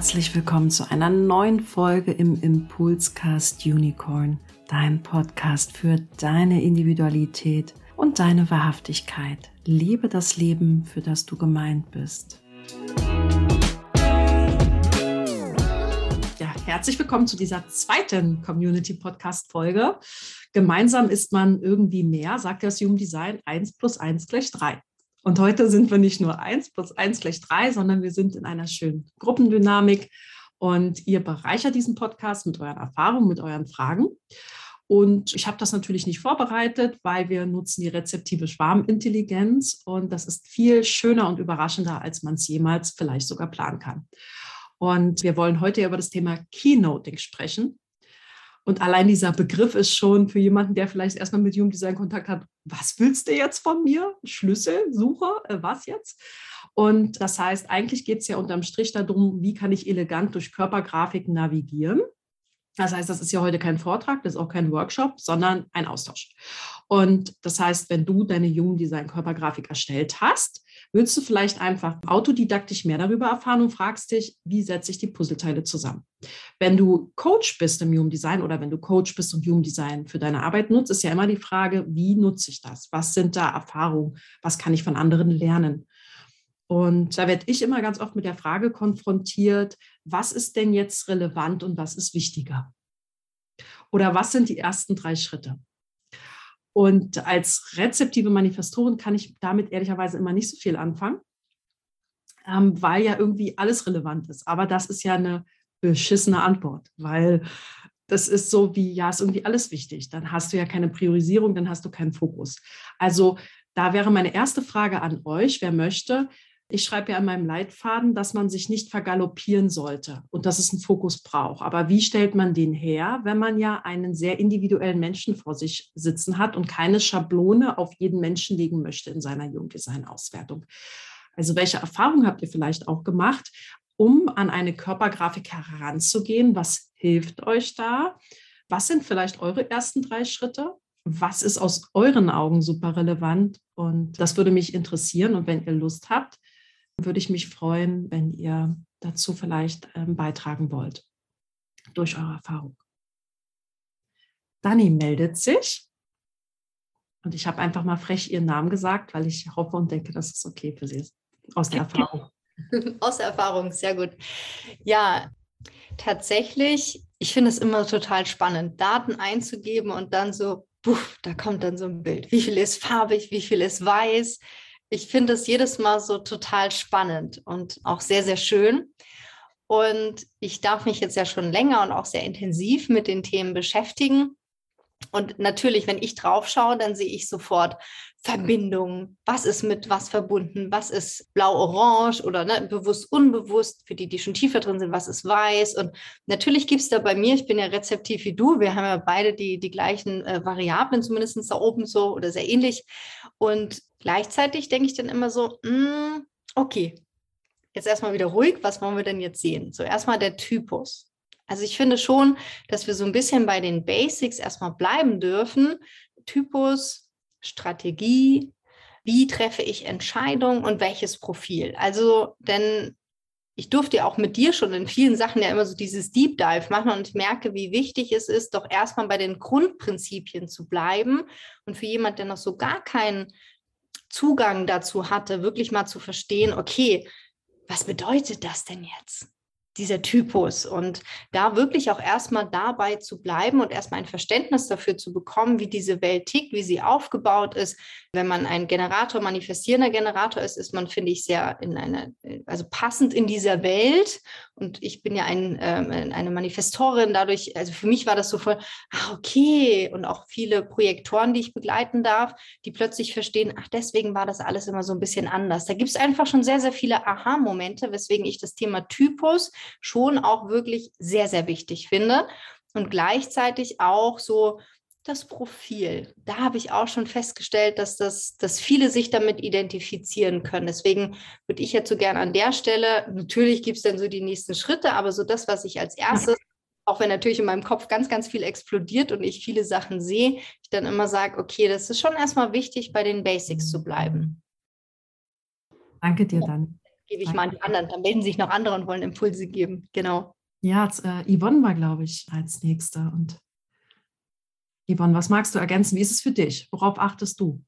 herzlich willkommen zu einer neuen Folge im Impulscast Unicorn, dein Podcast für deine Individualität und deine Wahrhaftigkeit. Liebe das Leben, für das du gemeint bist. Ja, herzlich willkommen zu dieser zweiten Community Podcast Folge. Gemeinsam ist man irgendwie mehr, sagt das Human Design, 1 plus 1 gleich 3. Und heute sind wir nicht nur eins plus eins gleich drei, sondern wir sind in einer schönen Gruppendynamik. Und ihr bereichert diesen Podcast mit euren Erfahrungen, mit euren Fragen. Und ich habe das natürlich nicht vorbereitet, weil wir nutzen die rezeptive Schwarmintelligenz. Und das ist viel schöner und überraschender, als man es jemals vielleicht sogar planen kann. Und wir wollen heute über das Thema Keynoting sprechen. Und allein dieser Begriff ist schon für jemanden, der vielleicht erstmal mit Human Design Kontakt hat, was willst du jetzt von mir? Schlüssel, Suche, äh, was jetzt? Und das heißt, eigentlich geht es ja unterm Strich darum, wie kann ich elegant durch Körpergrafiken navigieren. Das heißt, das ist ja heute kein Vortrag, das ist auch kein Workshop, sondern ein Austausch. Und das heißt, wenn du deine Human Design Körpergrafik erstellt hast, willst du vielleicht einfach autodidaktisch mehr darüber erfahren und fragst dich, wie setze ich die Puzzleteile zusammen? Wenn du Coach bist im Human Design oder wenn du Coach bist und Human Design für deine Arbeit nutzt, ist ja immer die Frage, wie nutze ich das? Was sind da Erfahrungen? Was kann ich von anderen lernen? Und da werde ich immer ganz oft mit der Frage konfrontiert, was ist denn jetzt relevant und was ist wichtiger? Oder was sind die ersten drei Schritte? Und als rezeptive Manifestorin kann ich damit ehrlicherweise immer nicht so viel anfangen, ähm, weil ja irgendwie alles relevant ist. Aber das ist ja eine beschissene Antwort, weil das ist so wie, ja, ist irgendwie alles wichtig. Dann hast du ja keine Priorisierung, dann hast du keinen Fokus. Also da wäre meine erste Frage an euch, wer möchte, ich schreibe ja in meinem Leitfaden, dass man sich nicht vergaloppieren sollte und dass es einen Fokus braucht. Aber wie stellt man den her, wenn man ja einen sehr individuellen Menschen vor sich sitzen hat und keine Schablone auf jeden Menschen legen möchte in seiner Jungdesign-Auswertung? Also welche Erfahrungen habt ihr vielleicht auch gemacht, um an eine Körpergrafik heranzugehen? Was hilft euch da? Was sind vielleicht eure ersten drei Schritte? Was ist aus euren Augen super relevant? Und das würde mich interessieren. Und wenn ihr Lust habt, würde ich mich freuen, wenn ihr dazu vielleicht ähm, beitragen wollt durch eure Erfahrung. Dani meldet sich und ich habe einfach mal frech ihren Namen gesagt, weil ich hoffe und denke, dass es okay für sie ist. Aus der Erfahrung. Aus der Erfahrung, sehr gut. Ja, tatsächlich, ich finde es immer total spannend, Daten einzugeben und dann so, puff, da kommt dann so ein Bild. Wie viel ist farbig, wie viel ist weiß, ich finde es jedes Mal so total spannend und auch sehr, sehr schön. Und ich darf mich jetzt ja schon länger und auch sehr intensiv mit den Themen beschäftigen. Und natürlich, wenn ich drauf schaue, dann sehe ich sofort Verbindungen. Was ist mit was verbunden? Was ist blau-orange oder ne, bewusst, unbewusst? Für die, die schon tiefer drin sind, was ist weiß? Und natürlich gibt es da bei mir, ich bin ja rezeptiv wie du, wir haben ja beide die, die gleichen äh, Variablen, zumindest da oben so oder sehr ähnlich. Und gleichzeitig denke ich dann immer so, mh, hm, okay, jetzt erstmal wieder ruhig, was wollen wir denn jetzt sehen? So erstmal der Typus. Also ich finde schon, dass wir so ein bisschen bei den Basics erstmal bleiben dürfen. Typus, Strategie, wie treffe ich Entscheidungen und welches Profil. Also, denn ich durfte ja auch mit dir schon in vielen Sachen ja immer so dieses Deep Dive machen und ich merke, wie wichtig es ist, doch erstmal bei den Grundprinzipien zu bleiben. Und für jemand, der noch so gar keinen Zugang dazu hatte, wirklich mal zu verstehen, okay, was bedeutet das denn jetzt? Dieser Typus und da wirklich auch erstmal dabei zu bleiben und erstmal ein Verständnis dafür zu bekommen, wie diese Welt tickt, wie sie aufgebaut ist. Wenn man ein Generator, manifestierender Generator ist, ist man, finde ich, sehr in einer, also passend in dieser Welt. Und ich bin ja ein, äh, eine Manifestorin, dadurch, also für mich war das so voll, ah, okay. Und auch viele Projektoren, die ich begleiten darf, die plötzlich verstehen, ach, deswegen war das alles immer so ein bisschen anders. Da gibt es einfach schon sehr, sehr viele Aha-Momente, weswegen ich das Thema Typus schon auch wirklich sehr, sehr wichtig finde. Und gleichzeitig auch so das Profil. Da habe ich auch schon festgestellt, dass, das, dass viele sich damit identifizieren können. Deswegen würde ich jetzt so gerne an der Stelle, natürlich gibt es dann so die nächsten Schritte, aber so das, was ich als erstes, auch wenn natürlich in meinem Kopf ganz, ganz viel explodiert und ich viele Sachen sehe, ich dann immer sage, okay, das ist schon erstmal wichtig, bei den Basics zu bleiben. Danke dir dann. Gebe ich mal an die anderen. Dann melden sich noch andere und wollen Impulse geben. Genau. Ja, jetzt, äh, Yvonne war, glaube ich, als Nächster. Und Yvonne, was magst du ergänzen? Wie ist es für dich? Worauf achtest du?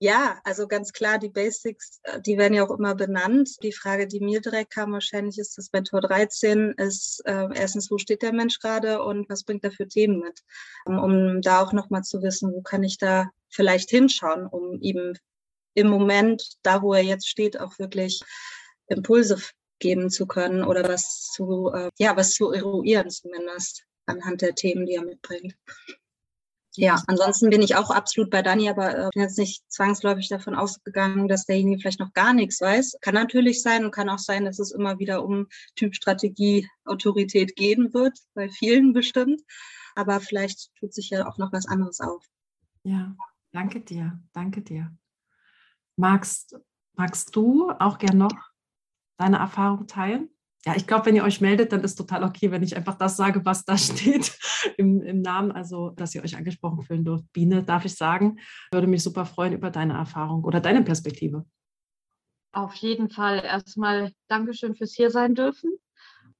Ja, also ganz klar, die Basics, äh, die werden ja auch immer benannt. Die Frage, die mir direkt kam, wahrscheinlich ist das Mentor 13, ist äh, erstens, wo steht der Mensch gerade und was bringt er für Themen mit? Um, um da auch nochmal zu wissen, wo kann ich da vielleicht hinschauen, um ihm im Moment, da wo er jetzt steht, auch wirklich Impulse geben zu können oder was zu, äh, ja, was zu eruieren zumindest anhand der Themen, die er mitbringt. Ja, ansonsten bin ich auch absolut bei Dani, aber äh, bin jetzt nicht zwangsläufig davon ausgegangen, dass derjenige vielleicht noch gar nichts weiß. Kann natürlich sein und kann auch sein, dass es immer wieder um Typstrategie, Autorität gehen wird, bei vielen bestimmt. Aber vielleicht tut sich ja auch noch was anderes auf. Ja, danke dir, danke dir. Magst, magst du auch gern noch deine Erfahrung teilen? Ja, ich glaube, wenn ihr euch meldet, dann ist total okay, wenn ich einfach das sage, was da steht im, im Namen, also dass ihr euch angesprochen fühlen dürft. Biene, darf ich sagen, würde mich super freuen über deine Erfahrung oder deine Perspektive. Auf jeden Fall erstmal Dankeschön fürs hier sein dürfen.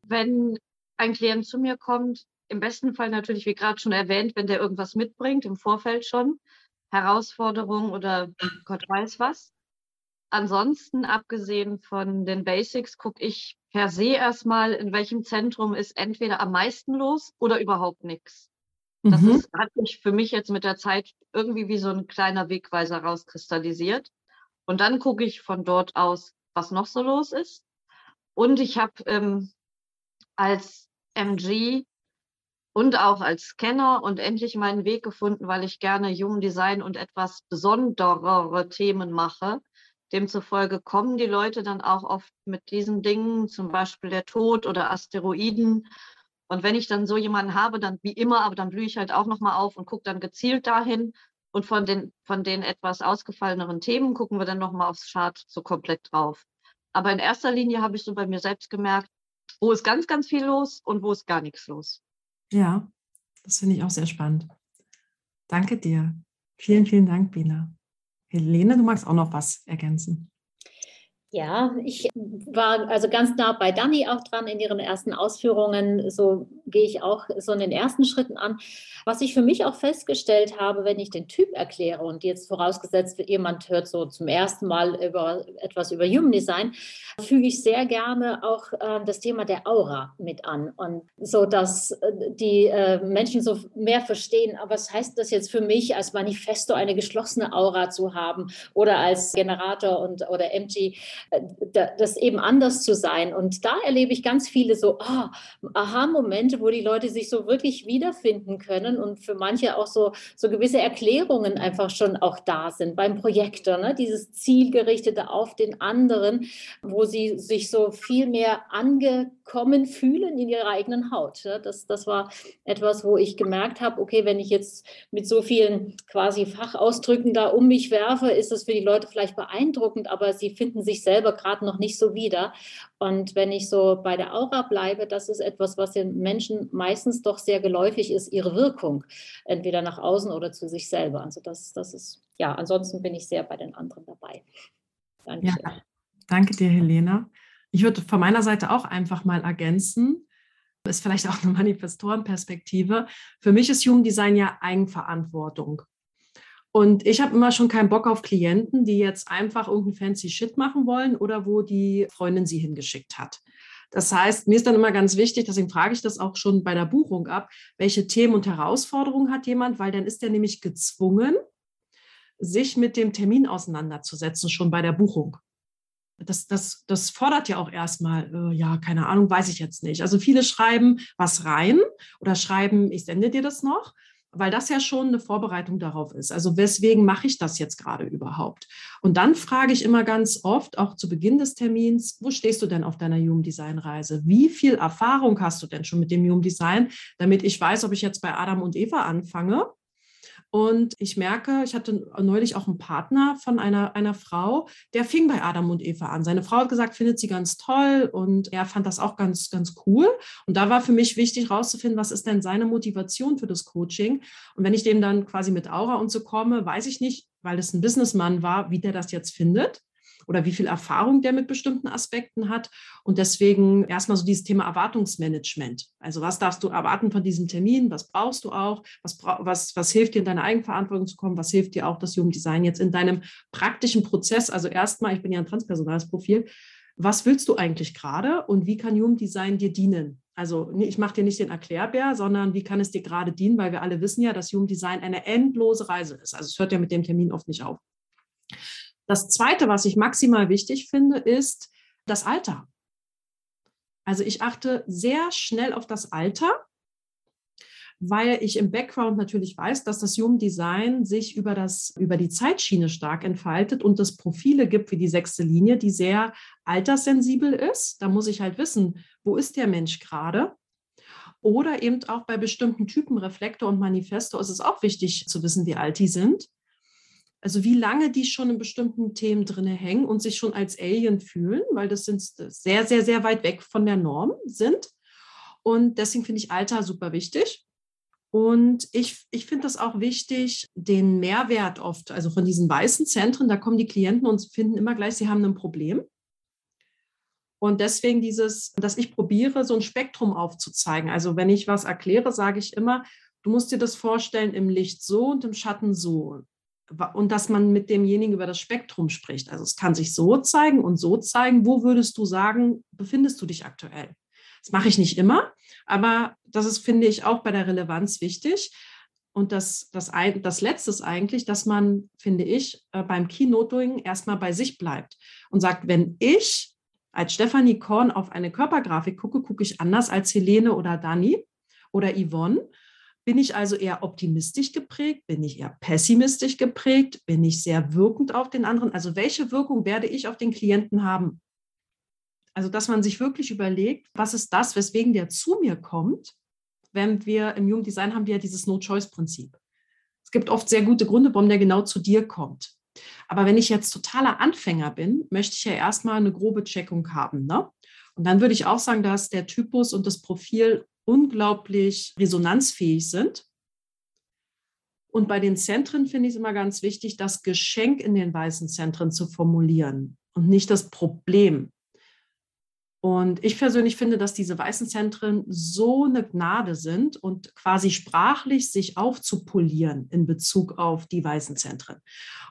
Wenn ein Klient zu mir kommt, im besten Fall natürlich, wie gerade schon erwähnt, wenn der irgendwas mitbringt, im Vorfeld schon, Herausforderungen oder Gott weiß was. Ansonsten, abgesehen von den Basics, gucke ich per se erstmal, in welchem Zentrum ist entweder am meisten los oder überhaupt nichts. Das mhm. ist, hat sich für mich jetzt mit der Zeit irgendwie wie so ein kleiner Wegweiser rauskristallisiert. Und dann gucke ich von dort aus, was noch so los ist. Und ich habe ähm, als MG und auch als Scanner und endlich meinen Weg gefunden, weil ich gerne Human Design und etwas besonderere Themen mache, Demzufolge kommen die Leute dann auch oft mit diesen Dingen, zum Beispiel der Tod oder Asteroiden. Und wenn ich dann so jemanden habe, dann wie immer, aber dann blühe ich halt auch nochmal auf und gucke dann gezielt dahin. Und von den, von den etwas ausgefalleneren Themen gucken wir dann nochmal aufs Chart so komplett drauf. Aber in erster Linie habe ich so bei mir selbst gemerkt, wo ist ganz, ganz viel los und wo ist gar nichts los. Ja, das finde ich auch sehr spannend. Danke dir. Vielen, vielen Dank, Bina. Helene, du magst auch noch was ergänzen. Ja, ich war also ganz nah bei Dani auch dran in ihren ersten Ausführungen. So gehe ich auch so in den ersten Schritten an. Was ich für mich auch festgestellt habe, wenn ich den Typ erkläre und jetzt vorausgesetzt, jemand hört so zum ersten Mal über etwas über Human Design, füge ich sehr gerne auch äh, das Thema der Aura mit an und so, dass äh, die äh, Menschen so mehr verstehen. Aber was heißt das jetzt für mich als Manifesto eine geschlossene Aura zu haben oder als Generator und oder MG? Äh, das eben anders zu sein. Und da erlebe ich ganz viele so oh, Aha-Momente, wo die Leute sich so wirklich wiederfinden können und für manche auch so, so gewisse Erklärungen einfach schon auch da sind beim Projektor, ne? dieses zielgerichtete auf den anderen, wo sie sich so viel mehr angekommen fühlen in ihrer eigenen Haut. Ne? Das, das war etwas, wo ich gemerkt habe, okay, wenn ich jetzt mit so vielen quasi Fachausdrücken da um mich werfe, ist das für die Leute vielleicht beeindruckend, aber sie finden sich selbst selber gerade noch nicht so wieder. Und wenn ich so bei der Aura bleibe, das ist etwas, was den Menschen meistens doch sehr geläufig ist, ihre Wirkung, entweder nach außen oder zu sich selber. Also das, das ist, ja, ansonsten bin ich sehr bei den anderen dabei. Danke. Ja, danke dir, Helena. Ich würde von meiner Seite auch einfach mal ergänzen, ist vielleicht auch eine Manifestorenperspektive. Für mich ist Human Design ja Eigenverantwortung. Und ich habe immer schon keinen Bock auf Klienten, die jetzt einfach irgendeinen fancy Shit machen wollen oder wo die Freundin sie hingeschickt hat. Das heißt, mir ist dann immer ganz wichtig, deswegen frage ich das auch schon bei der Buchung ab, welche Themen und Herausforderungen hat jemand, weil dann ist er nämlich gezwungen, sich mit dem Termin auseinanderzusetzen, schon bei der Buchung. Das, das, das fordert ja auch erstmal, äh, ja, keine Ahnung, weiß ich jetzt nicht. Also viele schreiben was rein oder schreiben, ich sende dir das noch weil das ja schon eine Vorbereitung darauf ist. Also weswegen mache ich das jetzt gerade überhaupt? Und dann frage ich immer ganz oft, auch zu Beginn des Termins, wo stehst du denn auf deiner Human Design Reise? Wie viel Erfahrung hast du denn schon mit dem Human Design, damit ich weiß, ob ich jetzt bei Adam und Eva anfange und ich merke, ich hatte neulich auch einen Partner von einer, einer Frau, der fing bei Adam und Eva an. Seine Frau hat gesagt, findet sie ganz toll und er fand das auch ganz, ganz cool. Und da war für mich wichtig herauszufinden, was ist denn seine Motivation für das Coaching. Und wenn ich dem dann quasi mit Aura und so komme, weiß ich nicht, weil es ein Businessmann war, wie der das jetzt findet. Oder wie viel Erfahrung der mit bestimmten Aspekten hat. Und deswegen erstmal so dieses Thema Erwartungsmanagement. Also was darfst du erwarten von diesem Termin? Was brauchst du auch? Was, was, was hilft dir in deine Eigenverantwortung zu kommen? Was hilft dir auch das Human Design jetzt in deinem praktischen Prozess? Also erstmal, ich bin ja ein transpersonales Profil. Was willst du eigentlich gerade und wie kann Human Design dir dienen? Also ich mache dir nicht den Erklärbär, sondern wie kann es dir gerade dienen, weil wir alle wissen ja, dass Human Design eine endlose Reise ist. Also es hört ja mit dem Termin oft nicht auf. Das Zweite, was ich maximal wichtig finde, ist das Alter. Also ich achte sehr schnell auf das Alter, weil ich im Background natürlich weiß, dass das Human Design sich über, das, über die Zeitschiene stark entfaltet und es Profile gibt wie die sechste Linie, die sehr alterssensibel ist. Da muss ich halt wissen, wo ist der Mensch gerade? Oder eben auch bei bestimmten Typen Reflektor und Manifesto ist es auch wichtig zu wissen, wie alt die sind. Also wie lange die schon in bestimmten Themen drin hängen und sich schon als Alien fühlen, weil das sind sehr, sehr, sehr weit weg von der Norm sind. Und deswegen finde ich Alter super wichtig. Und ich, ich finde das auch wichtig, den Mehrwert oft, also von diesen weißen Zentren, da kommen die Klienten und finden immer gleich, sie haben ein Problem. Und deswegen dieses, dass ich probiere, so ein Spektrum aufzuzeigen. Also wenn ich was erkläre, sage ich immer, du musst dir das vorstellen im Licht so und im Schatten so und dass man mit demjenigen über das Spektrum spricht. Also es kann sich so zeigen und so zeigen. Wo würdest du sagen, befindest du dich aktuell? Das mache ich nicht immer, aber das ist, finde ich, auch bei der Relevanz wichtig. Und das, das, das Letzte ist eigentlich, dass man, finde ich, äh, beim Keynoting erstmal bei sich bleibt und sagt, wenn ich als Stefanie Korn auf eine Körpergrafik gucke, gucke ich anders als Helene oder Dani oder Yvonne. Bin ich also eher optimistisch geprägt? Bin ich eher pessimistisch geprägt? Bin ich sehr wirkend auf den anderen? Also welche Wirkung werde ich auf den Klienten haben? Also dass man sich wirklich überlegt, was ist das, weswegen der zu mir kommt? Wenn wir im Jugenddesign haben wir ja dieses No-Choice-Prinzip. Es gibt oft sehr gute Gründe, warum der genau zu dir kommt. Aber wenn ich jetzt totaler Anfänger bin, möchte ich ja erstmal eine grobe Checkung haben. Ne? Und dann würde ich auch sagen, dass der Typus und das Profil unglaublich resonanzfähig sind. Und bei den Zentren finde ich es immer ganz wichtig, das Geschenk in den weißen Zentren zu formulieren und nicht das Problem. Und ich persönlich finde, dass diese weißen Zentren so eine Gnade sind und quasi sprachlich sich aufzupolieren in Bezug auf die weißen Zentren.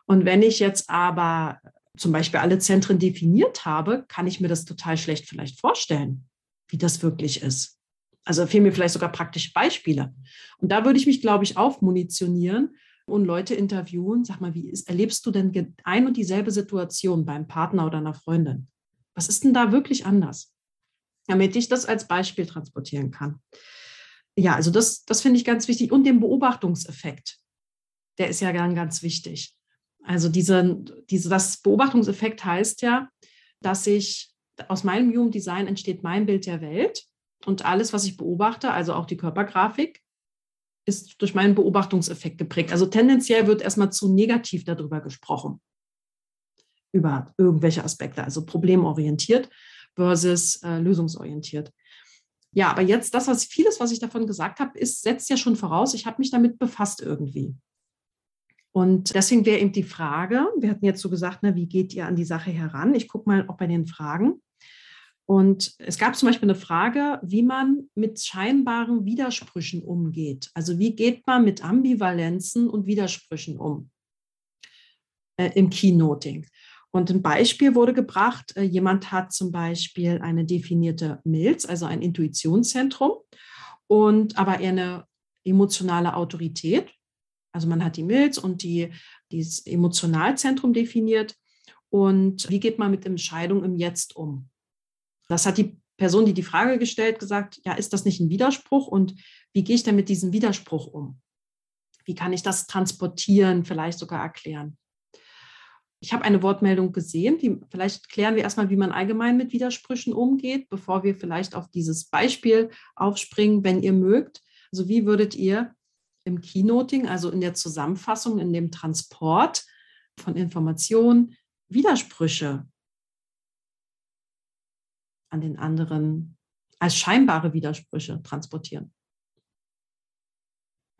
Und wenn ich jetzt aber zum Beispiel alle Zentren definiert habe, kann ich mir das total schlecht vielleicht vorstellen, wie das wirklich ist. Also fehlen mir vielleicht sogar praktische Beispiele. Und da würde ich mich, glaube ich, aufmunitionieren und Leute interviewen. Sag mal, wie ist, erlebst du denn ein und dieselbe Situation beim Partner oder einer Freundin? Was ist denn da wirklich anders? Damit ich das als Beispiel transportieren kann. Ja, also das, das finde ich ganz wichtig. Und den Beobachtungseffekt, der ist ja dann ganz wichtig. Also diese, diese, das Beobachtungseffekt heißt ja, dass ich aus meinem Human entsteht mein Bild der Welt und alles, was ich beobachte, also auch die Körpergrafik, ist durch meinen Beobachtungseffekt geprägt. Also tendenziell wird erstmal zu negativ darüber gesprochen, über irgendwelche Aspekte, also problemorientiert versus äh, lösungsorientiert. Ja, aber jetzt das, was vieles, was ich davon gesagt habe, ist, setzt ja schon voraus, ich habe mich damit befasst irgendwie. Und deswegen wäre eben die Frage, wir hatten jetzt so gesagt, na, wie geht ihr an die Sache heran? Ich gucke mal auch bei den Fragen. Und es gab zum Beispiel eine Frage, wie man mit scheinbaren Widersprüchen umgeht. Also wie geht man mit Ambivalenzen und Widersprüchen um äh, im Keynoting? Und ein Beispiel wurde gebracht, äh, jemand hat zum Beispiel eine definierte Milz, also ein Intuitionszentrum, und aber eher eine emotionale Autorität. Also man hat die Milz und die, dieses Emotionalzentrum definiert. Und wie geht man mit Entscheidungen im Jetzt um? Das hat die Person, die die Frage gestellt, gesagt, ja, ist das nicht ein Widerspruch und wie gehe ich denn mit diesem Widerspruch um? Wie kann ich das transportieren, vielleicht sogar erklären? Ich habe eine Wortmeldung gesehen. Wie, vielleicht klären wir erstmal, wie man allgemein mit Widersprüchen umgeht, bevor wir vielleicht auf dieses Beispiel aufspringen, wenn ihr mögt. Also wie würdet ihr im Keynoting, also in der Zusammenfassung, in dem Transport von Informationen, Widersprüche an den anderen als scheinbare Widersprüche transportieren.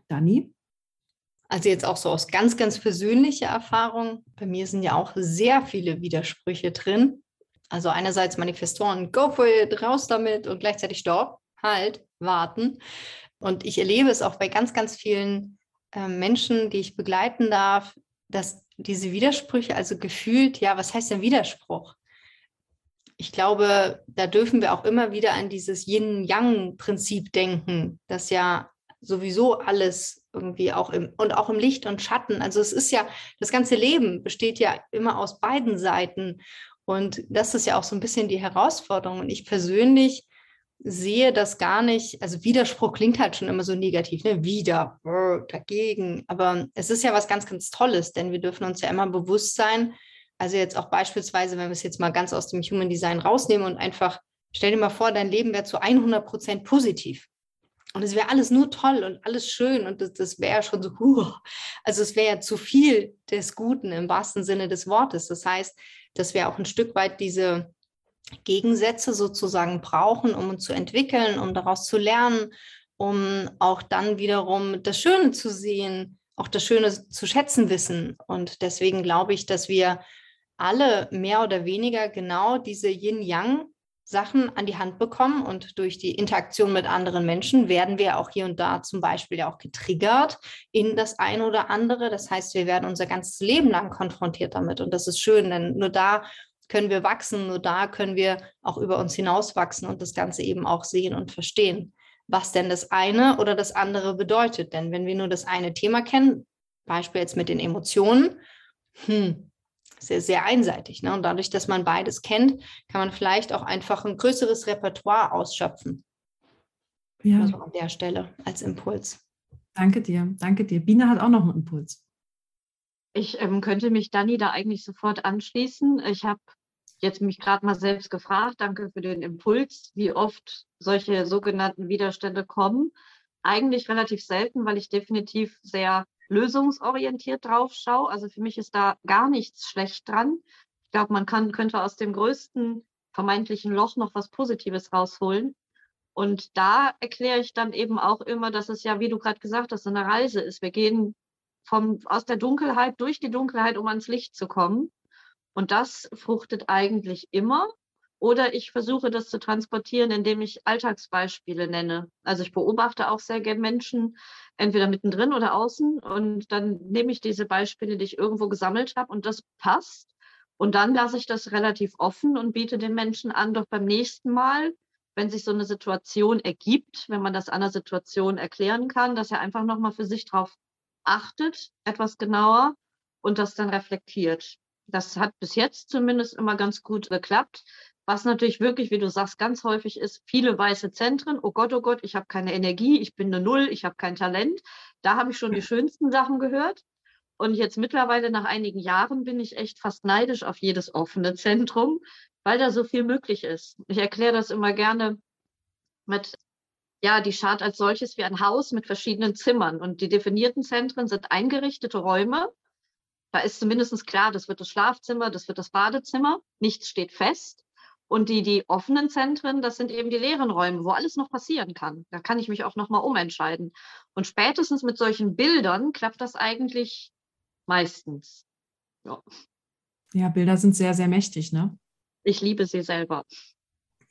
Dani? Also jetzt auch so aus ganz, ganz persönlicher Erfahrung. Bei mir sind ja auch sehr viele Widersprüche drin. Also einerseits Manifestoren, go for it, raus damit und gleichzeitig stopp, halt, warten. Und ich erlebe es auch bei ganz, ganz vielen äh, Menschen, die ich begleiten darf, dass diese Widersprüche, also gefühlt, ja, was heißt denn Widerspruch? Ich glaube, da dürfen wir auch immer wieder an dieses Yin-Yang-Prinzip denken, dass ja sowieso alles irgendwie auch im und auch im Licht und Schatten. Also es ist ja, das ganze Leben besteht ja immer aus beiden Seiten. Und das ist ja auch so ein bisschen die Herausforderung. Und ich persönlich sehe das gar nicht, also Widerspruch klingt halt schon immer so negativ, ne? Wieder, dagegen. Aber es ist ja was ganz, ganz Tolles, denn wir dürfen uns ja immer bewusst sein, also jetzt auch beispielsweise, wenn wir es jetzt mal ganz aus dem Human Design rausnehmen und einfach, stell dir mal vor, dein Leben wäre zu 100 Prozent positiv. Und es wäre alles nur toll und alles schön und das, das wäre schon so, uh, also es wäre ja zu viel des Guten im wahrsten Sinne des Wortes. Das heißt, dass wir auch ein Stück weit diese Gegensätze sozusagen brauchen, um uns zu entwickeln, um daraus zu lernen, um auch dann wiederum das Schöne zu sehen, auch das Schöne zu schätzen wissen. Und deswegen glaube ich, dass wir alle mehr oder weniger genau diese Yin-Yang Sachen an die Hand bekommen und durch die Interaktion mit anderen Menschen werden wir auch hier und da zum Beispiel ja auch getriggert in das eine oder andere. Das heißt, wir werden unser ganzes Leben lang konfrontiert damit und das ist schön, denn nur da können wir wachsen, nur da können wir auch über uns hinauswachsen und das Ganze eben auch sehen und verstehen, was denn das eine oder das andere bedeutet. Denn wenn wir nur das eine Thema kennen, Beispiel jetzt mit den Emotionen, hm, sehr, sehr einseitig. Ne? Und dadurch, dass man beides kennt, kann man vielleicht auch einfach ein größeres Repertoire ausschöpfen. Ja. Also an der Stelle als Impuls. Danke dir, danke dir. Biene hat auch noch einen Impuls. Ich ähm, könnte mich Dani da eigentlich sofort anschließen. Ich habe jetzt mich gerade mal selbst gefragt, danke für den Impuls, wie oft solche sogenannten Widerstände kommen. Eigentlich relativ selten, weil ich definitiv sehr lösungsorientiert drauf schaue. Also für mich ist da gar nichts schlecht dran. Ich glaube, man kann, könnte aus dem größten vermeintlichen Loch noch was Positives rausholen. Und da erkläre ich dann eben auch immer, dass es ja, wie du gerade gesagt hast, eine Reise ist. Wir gehen vom, aus der Dunkelheit durch die Dunkelheit, um ans Licht zu kommen. Und das fruchtet eigentlich immer. Oder ich versuche das zu transportieren, indem ich Alltagsbeispiele nenne. Also ich beobachte auch sehr gerne Menschen, entweder mittendrin oder außen. Und dann nehme ich diese Beispiele, die ich irgendwo gesammelt habe und das passt. Und dann lasse ich das relativ offen und biete den Menschen an, doch beim nächsten Mal, wenn sich so eine Situation ergibt, wenn man das an der Situation erklären kann, dass er einfach nochmal für sich drauf achtet, etwas genauer und das dann reflektiert. Das hat bis jetzt zumindest immer ganz gut geklappt. Was natürlich wirklich, wie du sagst, ganz häufig ist, viele weiße Zentren. Oh Gott, oh Gott, ich habe keine Energie, ich bin eine Null, ich habe kein Talent. Da habe ich schon die schönsten Sachen gehört. Und jetzt mittlerweile nach einigen Jahren bin ich echt fast neidisch auf jedes offene Zentrum, weil da so viel möglich ist. Ich erkläre das immer gerne mit, ja, die Chart als solches wie ein Haus mit verschiedenen Zimmern. Und die definierten Zentren sind eingerichtete Räume. Da ist zumindest klar, das wird das Schlafzimmer, das wird das Badezimmer. Nichts steht fest. Und die, die offenen Zentren, das sind eben die leeren Räume, wo alles noch passieren kann. Da kann ich mich auch nochmal umentscheiden. Und spätestens mit solchen Bildern klappt das eigentlich meistens. Ja. ja, Bilder sind sehr, sehr mächtig, ne? Ich liebe sie selber.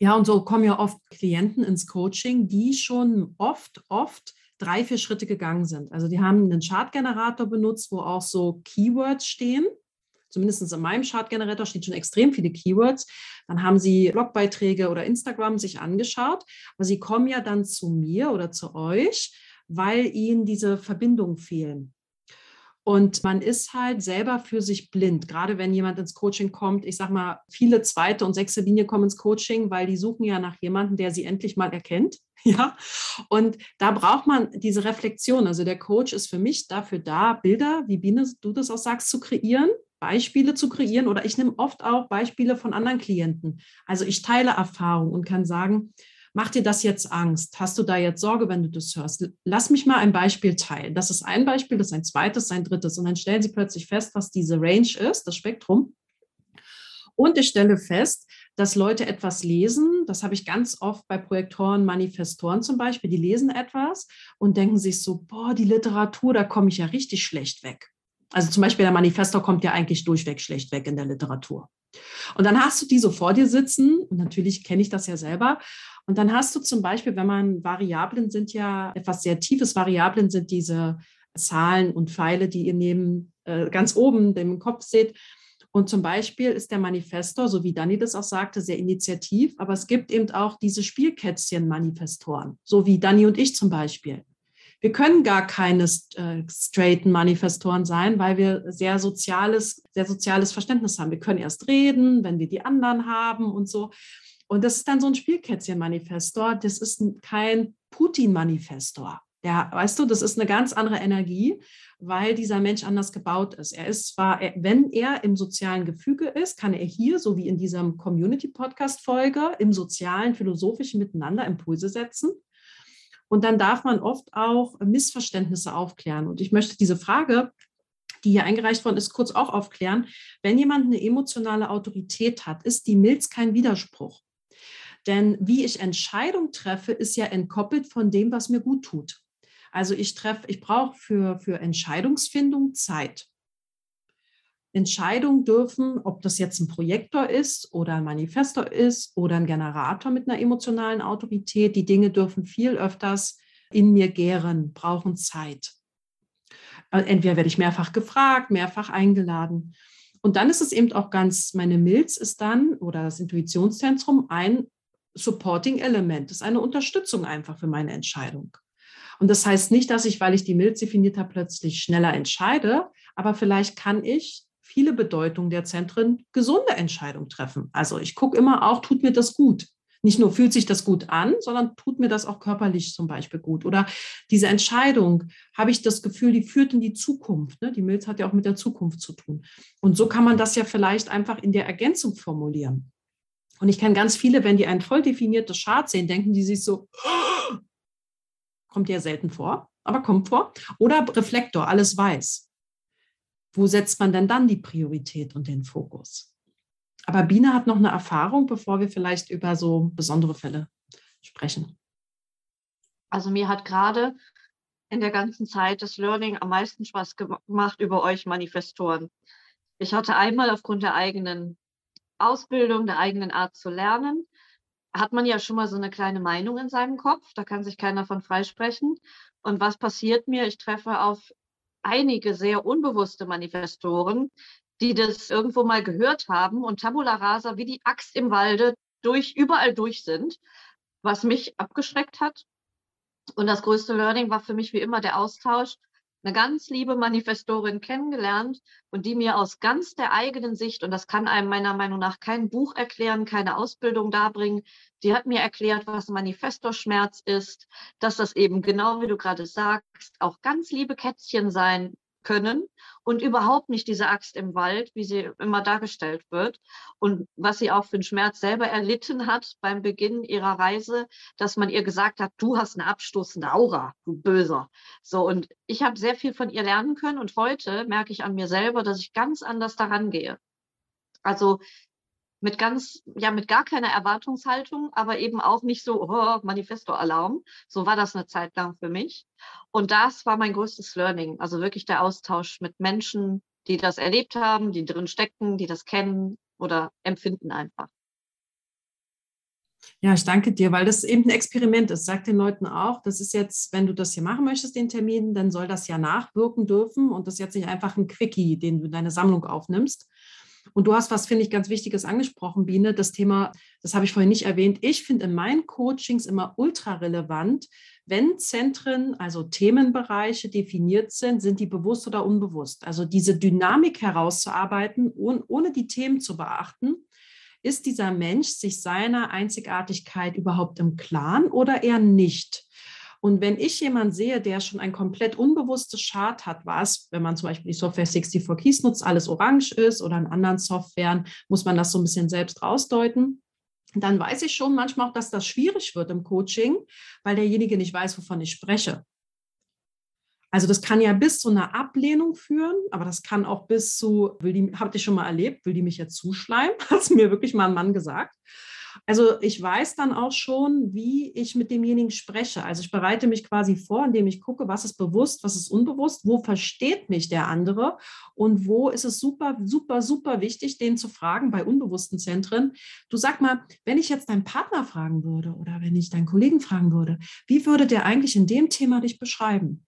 Ja, und so kommen ja oft Klienten ins Coaching, die schon oft, oft drei, vier Schritte gegangen sind. Also die haben einen Chartgenerator benutzt, wo auch so Keywords stehen zumindest in meinem Chartgenerator steht schon extrem viele Keywords. Dann haben sie Blogbeiträge oder Instagram sich angeschaut, aber sie kommen ja dann zu mir oder zu euch, weil ihnen diese Verbindungen fehlen. Und man ist halt selber für sich blind, gerade wenn jemand ins Coaching kommt. Ich sage mal, viele zweite und sechste Linie kommen ins Coaching, weil die suchen ja nach jemandem, der sie endlich mal erkennt. Ja, und da braucht man diese Reflexion. Also der Coach ist für mich dafür da, Bilder, wie Biene, du das auch sagst, zu kreieren, Beispiele zu kreieren oder ich nehme oft auch Beispiele von anderen Klienten. Also ich teile Erfahrung und kann sagen, macht dir das jetzt Angst? Hast du da jetzt Sorge, wenn du das hörst? Lass mich mal ein Beispiel teilen. Das ist ein Beispiel, das ist ein zweites, ein drittes. Und dann stellen sie plötzlich fest, was diese Range ist, das Spektrum. Und ich stelle fest, dass Leute etwas lesen. Das habe ich ganz oft bei Projektoren, Manifestoren zum Beispiel. Die lesen etwas und denken sich so, boah, die Literatur, da komme ich ja richtig schlecht weg. Also zum Beispiel der Manifestor kommt ja eigentlich durchweg schlecht weg in der Literatur. Und dann hast du die so vor dir sitzen, und natürlich kenne ich das ja selber. Und dann hast du zum Beispiel, wenn man Variablen sind ja etwas sehr Tiefes, Variablen sind diese Zahlen und Pfeile, die ihr neben äh, ganz oben im Kopf seht. Und zum Beispiel ist der Manifestor, so wie Dani das auch sagte, sehr initiativ, aber es gibt eben auch diese Spielkätzchen-Manifestoren, so wie Dani und ich zum Beispiel. Wir können gar keine äh, straighten Manifestoren sein, weil wir sehr soziales, sehr soziales Verständnis haben. Wir können erst reden, wenn wir die anderen haben und so. Und das ist dann so ein Spielkätzchen-Manifestor. Das ist kein Putin-Manifestor. Ja, weißt du, das ist eine ganz andere Energie, weil dieser Mensch anders gebaut ist. Er ist zwar, wenn er im sozialen Gefüge ist, kann er hier, so wie in diesem Community-Podcast-Folge, im sozialen, philosophischen Miteinander Impulse setzen. Und dann darf man oft auch Missverständnisse aufklären. Und ich möchte diese Frage, die hier eingereicht worden ist, kurz auch aufklären. Wenn jemand eine emotionale Autorität hat, ist die Milz kein Widerspruch. Denn wie ich Entscheidung treffe, ist ja entkoppelt von dem, was mir gut tut. Also ich treffe, ich brauche für, für Entscheidungsfindung Zeit. Entscheidungen dürfen, ob das jetzt ein Projektor ist oder ein Manifestor ist oder ein Generator mit einer emotionalen Autorität, die Dinge dürfen viel öfters in mir gären, brauchen Zeit. Äh, entweder werde ich mehrfach gefragt, mehrfach eingeladen. Und dann ist es eben auch ganz, meine Milz ist dann oder das Intuitionszentrum ein Supporting Element, das ist eine Unterstützung einfach für meine Entscheidung. Und das heißt nicht, dass ich, weil ich die Milz definiert habe, plötzlich schneller entscheide, aber vielleicht kann ich viele Bedeutungen der Zentren gesunde Entscheidungen treffen. Also ich gucke immer auch, tut mir das gut? Nicht nur fühlt sich das gut an, sondern tut mir das auch körperlich zum Beispiel gut. Oder diese Entscheidung, habe ich das Gefühl, die führt in die Zukunft. Ne? Die Milz hat ja auch mit der Zukunft zu tun. Und so kann man das ja vielleicht einfach in der Ergänzung formulieren. Und ich kenne ganz viele, wenn die ein voll definiertes Chart sehen, denken die sich so, kommt ja selten vor, aber kommt vor. Oder Reflektor, alles weiß wo setzt man denn dann die Priorität und den Fokus? Aber Biene hat noch eine Erfahrung, bevor wir vielleicht über so besondere Fälle sprechen. Also mir hat gerade in der ganzen Zeit das Learning am meisten Spaß gemacht über euch Manifestoren. Ich hatte einmal aufgrund der eigenen Ausbildung, der eigenen Art zu lernen, hat man ja schon mal so eine kleine Meinung in seinem Kopf, da kann sich keiner von freisprechen. Und was passiert mir? Ich treffe auf einige sehr unbewusste Manifestoren, die das irgendwo mal gehört haben und Tabula Rasa wie die Axt im Walde durch, überall durch sind, was mich abgeschreckt hat. Und das größte Learning war für mich wie immer der Austausch eine ganz liebe Manifestorin kennengelernt und die mir aus ganz der eigenen Sicht, und das kann einem meiner Meinung nach kein Buch erklären, keine Ausbildung darbringen, die hat mir erklärt, was Manifestorschmerz ist, dass das eben genau wie du gerade sagst, auch ganz liebe Kätzchen sein können und überhaupt nicht diese Axt im Wald, wie sie immer dargestellt wird. Und was sie auch für einen Schmerz selber erlitten hat beim Beginn ihrer Reise, dass man ihr gesagt hat, du hast eine abstoßende Aura, du Böser. So, und ich habe sehr viel von ihr lernen können und heute merke ich an mir selber, dass ich ganz anders daran gehe. Also mit ganz, ja, mit gar keiner Erwartungshaltung, aber eben auch nicht so, oh, Manifesto-Alarm. So war das eine Zeit lang für mich. Und das war mein größtes Learning. Also wirklich der Austausch mit Menschen, die das erlebt haben, die drin stecken, die das kennen oder empfinden einfach. Ja, ich danke dir, weil das eben ein Experiment ist. Sag den Leuten auch, das ist jetzt, wenn du das hier machen möchtest, den Termin, dann soll das ja nachwirken dürfen und das ist jetzt nicht einfach ein Quickie, den du in deine Sammlung aufnimmst, und du hast was, finde ich, ganz Wichtiges angesprochen, Biene, das Thema, das habe ich vorhin nicht erwähnt. Ich finde in meinen Coachings immer ultra relevant, wenn Zentren, also Themenbereiche definiert sind, sind die bewusst oder unbewusst. Also diese Dynamik herauszuarbeiten, ohne die Themen zu beachten. Ist dieser Mensch sich seiner Einzigartigkeit überhaupt im Klaren oder eher nicht? Und wenn ich jemanden sehe, der schon ein komplett unbewusstes Chart hat, was, wenn man zum Beispiel die Software 64 Keys nutzt, alles orange ist oder in anderen Softwaren, muss man das so ein bisschen selbst rausdeuten dann weiß ich schon manchmal auch, dass das schwierig wird im Coaching, weil derjenige nicht weiß, wovon ich spreche. Also das kann ja bis zu einer Ablehnung führen, aber das kann auch bis zu, will die, habt ihr schon mal erlebt, will die mich jetzt zuschleimen? Hat mir wirklich mal ein Mann gesagt. Also ich weiß dann auch schon, wie ich mit demjenigen spreche. Also ich bereite mich quasi vor, indem ich gucke, was ist bewusst, was ist unbewusst, wo versteht mich der andere und wo ist es super, super, super wichtig, den zu fragen bei unbewussten Zentren. Du sag mal, wenn ich jetzt deinen Partner fragen würde oder wenn ich deinen Kollegen fragen würde, wie würde der eigentlich in dem Thema dich beschreiben?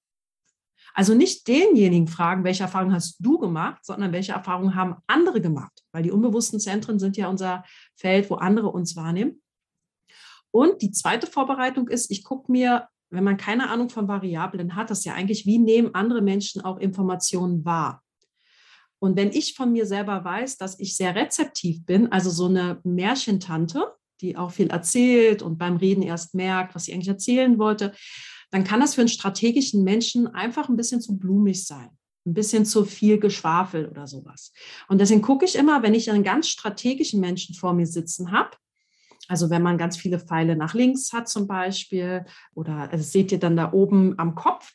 Also nicht denjenigen fragen, welche Erfahrungen hast du gemacht, sondern welche Erfahrungen haben andere gemacht, weil die unbewussten Zentren sind ja unser Feld, wo andere uns wahrnehmen. Und die zweite Vorbereitung ist, ich gucke mir, wenn man keine Ahnung von Variablen hat, das ja eigentlich, wie nehmen andere Menschen auch Informationen wahr? Und wenn ich von mir selber weiß, dass ich sehr rezeptiv bin, also so eine Märchentante, die auch viel erzählt und beim Reden erst merkt, was sie eigentlich erzählen wollte, dann kann das für einen strategischen Menschen einfach ein bisschen zu blumig sein. Ein bisschen zu viel Geschwafel oder sowas. Und deswegen gucke ich immer, wenn ich einen ganz strategischen Menschen vor mir sitzen habe, also wenn man ganz viele Pfeile nach links hat zum Beispiel, oder das seht ihr dann da oben am Kopf,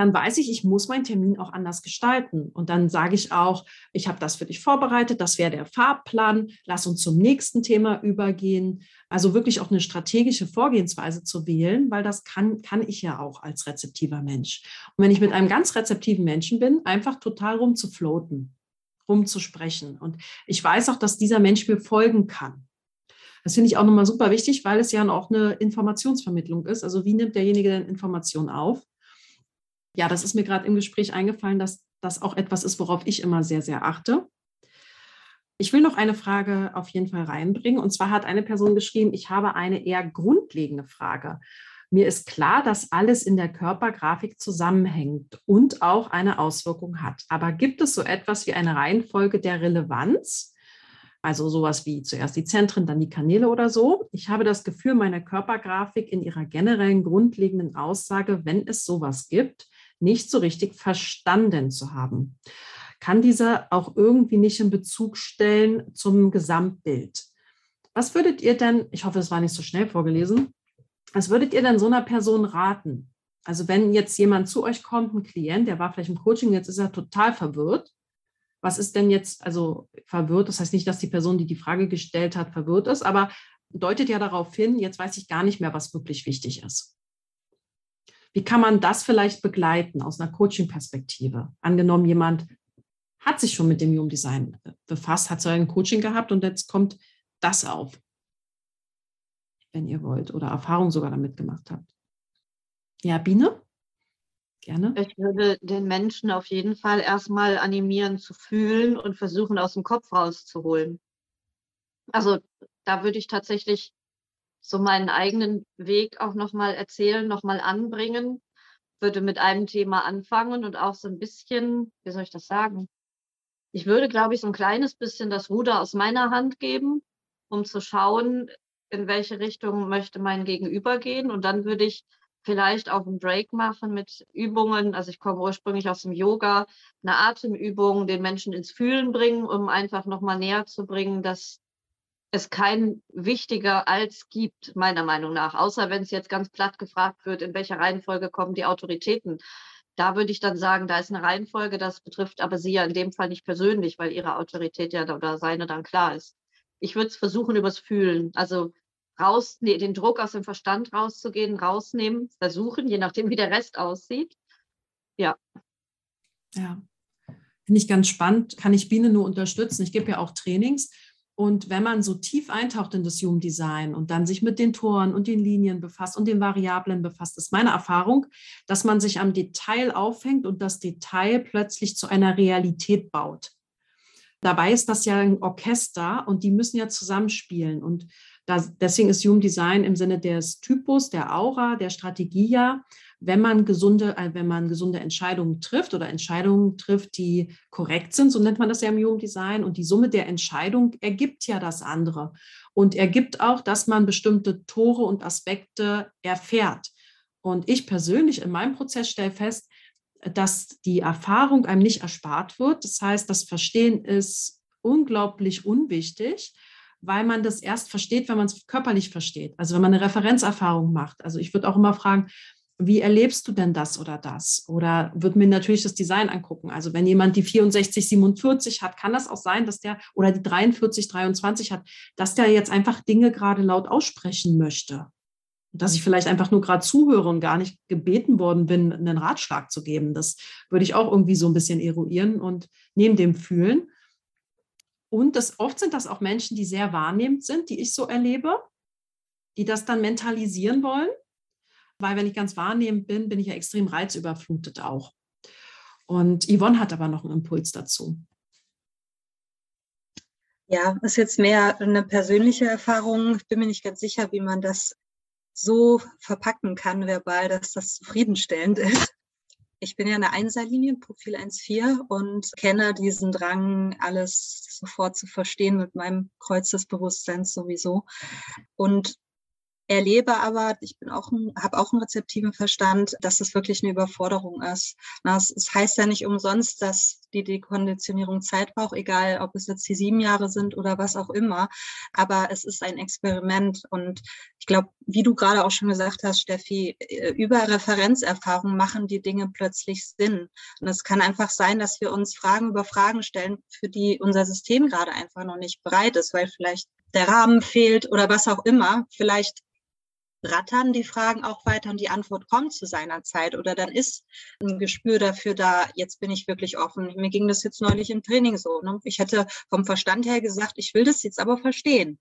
dann weiß ich, ich muss meinen Termin auch anders gestalten. Und dann sage ich auch, ich habe das für dich vorbereitet, das wäre der Fahrplan, lass uns zum nächsten Thema übergehen. Also wirklich auch eine strategische Vorgehensweise zu wählen, weil das kann, kann ich ja auch als rezeptiver Mensch. Und wenn ich mit einem ganz rezeptiven Menschen bin, einfach total rumzufloaten, rumzusprechen. Und ich weiß auch, dass dieser Mensch mir folgen kann. Das finde ich auch nochmal super wichtig, weil es ja auch eine Informationsvermittlung ist. Also wie nimmt derjenige denn Informationen auf? Ja, das ist mir gerade im Gespräch eingefallen, dass das auch etwas ist, worauf ich immer sehr, sehr achte. Ich will noch eine Frage auf jeden Fall reinbringen. Und zwar hat eine Person geschrieben, ich habe eine eher grundlegende Frage. Mir ist klar, dass alles in der Körpergrafik zusammenhängt und auch eine Auswirkung hat. Aber gibt es so etwas wie eine Reihenfolge der Relevanz? Also sowas wie zuerst die Zentren, dann die Kanäle oder so. Ich habe das Gefühl, meine Körpergrafik in ihrer generellen grundlegenden Aussage, wenn es sowas gibt, nicht so richtig verstanden zu haben. Kann dieser auch irgendwie nicht in Bezug stellen zum Gesamtbild? Was würdet ihr denn, ich hoffe, es war nicht so schnell vorgelesen, was würdet ihr denn so einer Person raten? Also wenn jetzt jemand zu euch kommt, ein Klient, der war vielleicht im Coaching, jetzt ist er total verwirrt. Was ist denn jetzt, also verwirrt, das heißt nicht, dass die Person, die die Frage gestellt hat, verwirrt ist, aber deutet ja darauf hin, jetzt weiß ich gar nicht mehr, was wirklich wichtig ist. Wie kann man das vielleicht begleiten aus einer Coaching-Perspektive? Angenommen, jemand hat sich schon mit dem Human Design äh, befasst, hat so ein Coaching gehabt und jetzt kommt das auf, wenn ihr wollt, oder Erfahrung sogar damit gemacht habt. Ja, Biene? Gerne. Ich würde den Menschen auf jeden Fall erstmal animieren zu fühlen und versuchen, aus dem Kopf rauszuholen. Also da würde ich tatsächlich so meinen eigenen Weg auch nochmal erzählen, nochmal anbringen, würde mit einem Thema anfangen und auch so ein bisschen, wie soll ich das sagen? Ich würde, glaube ich, so ein kleines bisschen das Ruder aus meiner Hand geben, um zu schauen, in welche Richtung möchte mein Gegenüber gehen. Und dann würde ich vielleicht auch einen Break machen mit Übungen. Also ich komme ursprünglich aus dem Yoga, eine Atemübung, den Menschen ins Fühlen bringen, um einfach nochmal näher zu bringen, dass es kein wichtiger als gibt, meiner Meinung nach. Außer wenn es jetzt ganz platt gefragt wird, in welcher Reihenfolge kommen die Autoritäten. Da würde ich dann sagen, da ist eine Reihenfolge, das betrifft aber Sie ja in dem Fall nicht persönlich, weil Ihre Autorität ja oder seine dann klar ist. Ich würde es versuchen übers Fühlen, also raus, nee, den Druck aus dem Verstand rauszugehen, rausnehmen, versuchen, je nachdem, wie der Rest aussieht. Ja. Ja, finde ich ganz spannend, kann ich Biene nur unterstützen. Ich gebe ja auch Trainings und wenn man so tief eintaucht in das Human Design und dann sich mit den Toren und den Linien befasst und den Variablen befasst, ist meine Erfahrung, dass man sich am Detail aufhängt und das Detail plötzlich zu einer Realität baut. Dabei ist das ja ein Orchester und die müssen ja zusammenspielen. Und das, deswegen ist Human Design im Sinne des Typus, der Aura, der Strategie ja wenn man gesunde, äh, wenn man gesunde Entscheidungen trifft oder Entscheidungen trifft, die korrekt sind, so nennt man das ja im Human Design. Und die Summe der Entscheidung ergibt ja das andere und ergibt auch, dass man bestimmte Tore und Aspekte erfährt. Und ich persönlich in meinem Prozess stelle fest, dass die Erfahrung einem nicht erspart wird. Das heißt, das Verstehen ist unglaublich unwichtig, weil man das erst versteht, wenn man es körperlich versteht. Also wenn man eine Referenzerfahrung macht. Also ich würde auch immer fragen, wie erlebst du denn das oder das? Oder wird mir natürlich das Design angucken. Also wenn jemand die 64, 47 hat, kann das auch sein, dass der oder die 43, 23 hat, dass der jetzt einfach Dinge gerade laut aussprechen möchte. Dass ich vielleicht einfach nur gerade zuhöre und gar nicht gebeten worden bin, einen Ratschlag zu geben. Das würde ich auch irgendwie so ein bisschen eruieren und neben dem fühlen. Und das, oft sind das auch Menschen, die sehr wahrnehmend sind, die ich so erlebe, die das dann mentalisieren wollen weil wenn ich ganz wahrnehmend bin, bin ich ja extrem reizüberflutet auch. Und Yvonne hat aber noch einen Impuls dazu. Ja, ist jetzt mehr eine persönliche Erfahrung. Ich bin mir nicht ganz sicher, wie man das so verpacken kann verbal, dass das zufriedenstellend ist. Ich bin ja eine Einserlinie, Profil 1.4 und kenne diesen Drang, alles sofort zu verstehen mit meinem Kreuz des Bewusstseins sowieso. Und erlebe aber, ich bin auch, habe auch einen rezeptiven Verstand, dass es wirklich eine Überforderung ist. Es, es heißt ja nicht umsonst, dass die Dekonditionierung Zeit braucht, egal ob es jetzt die sieben Jahre sind oder was auch immer. Aber es ist ein Experiment und ich glaube, wie du gerade auch schon gesagt hast, Steffi, äh, über Referenzerfahrung machen die Dinge plötzlich Sinn. Und es kann einfach sein, dass wir uns Fragen über Fragen stellen, für die unser System gerade einfach noch nicht bereit ist, weil vielleicht der Rahmen fehlt oder was auch immer. Vielleicht rattern die Fragen auch weiter und die Antwort kommt zu seiner Zeit oder dann ist ein Gespür dafür da, jetzt bin ich wirklich offen. Mir ging das jetzt neulich im Training so. Ne? Ich hätte vom Verstand her gesagt, ich will das jetzt aber verstehen.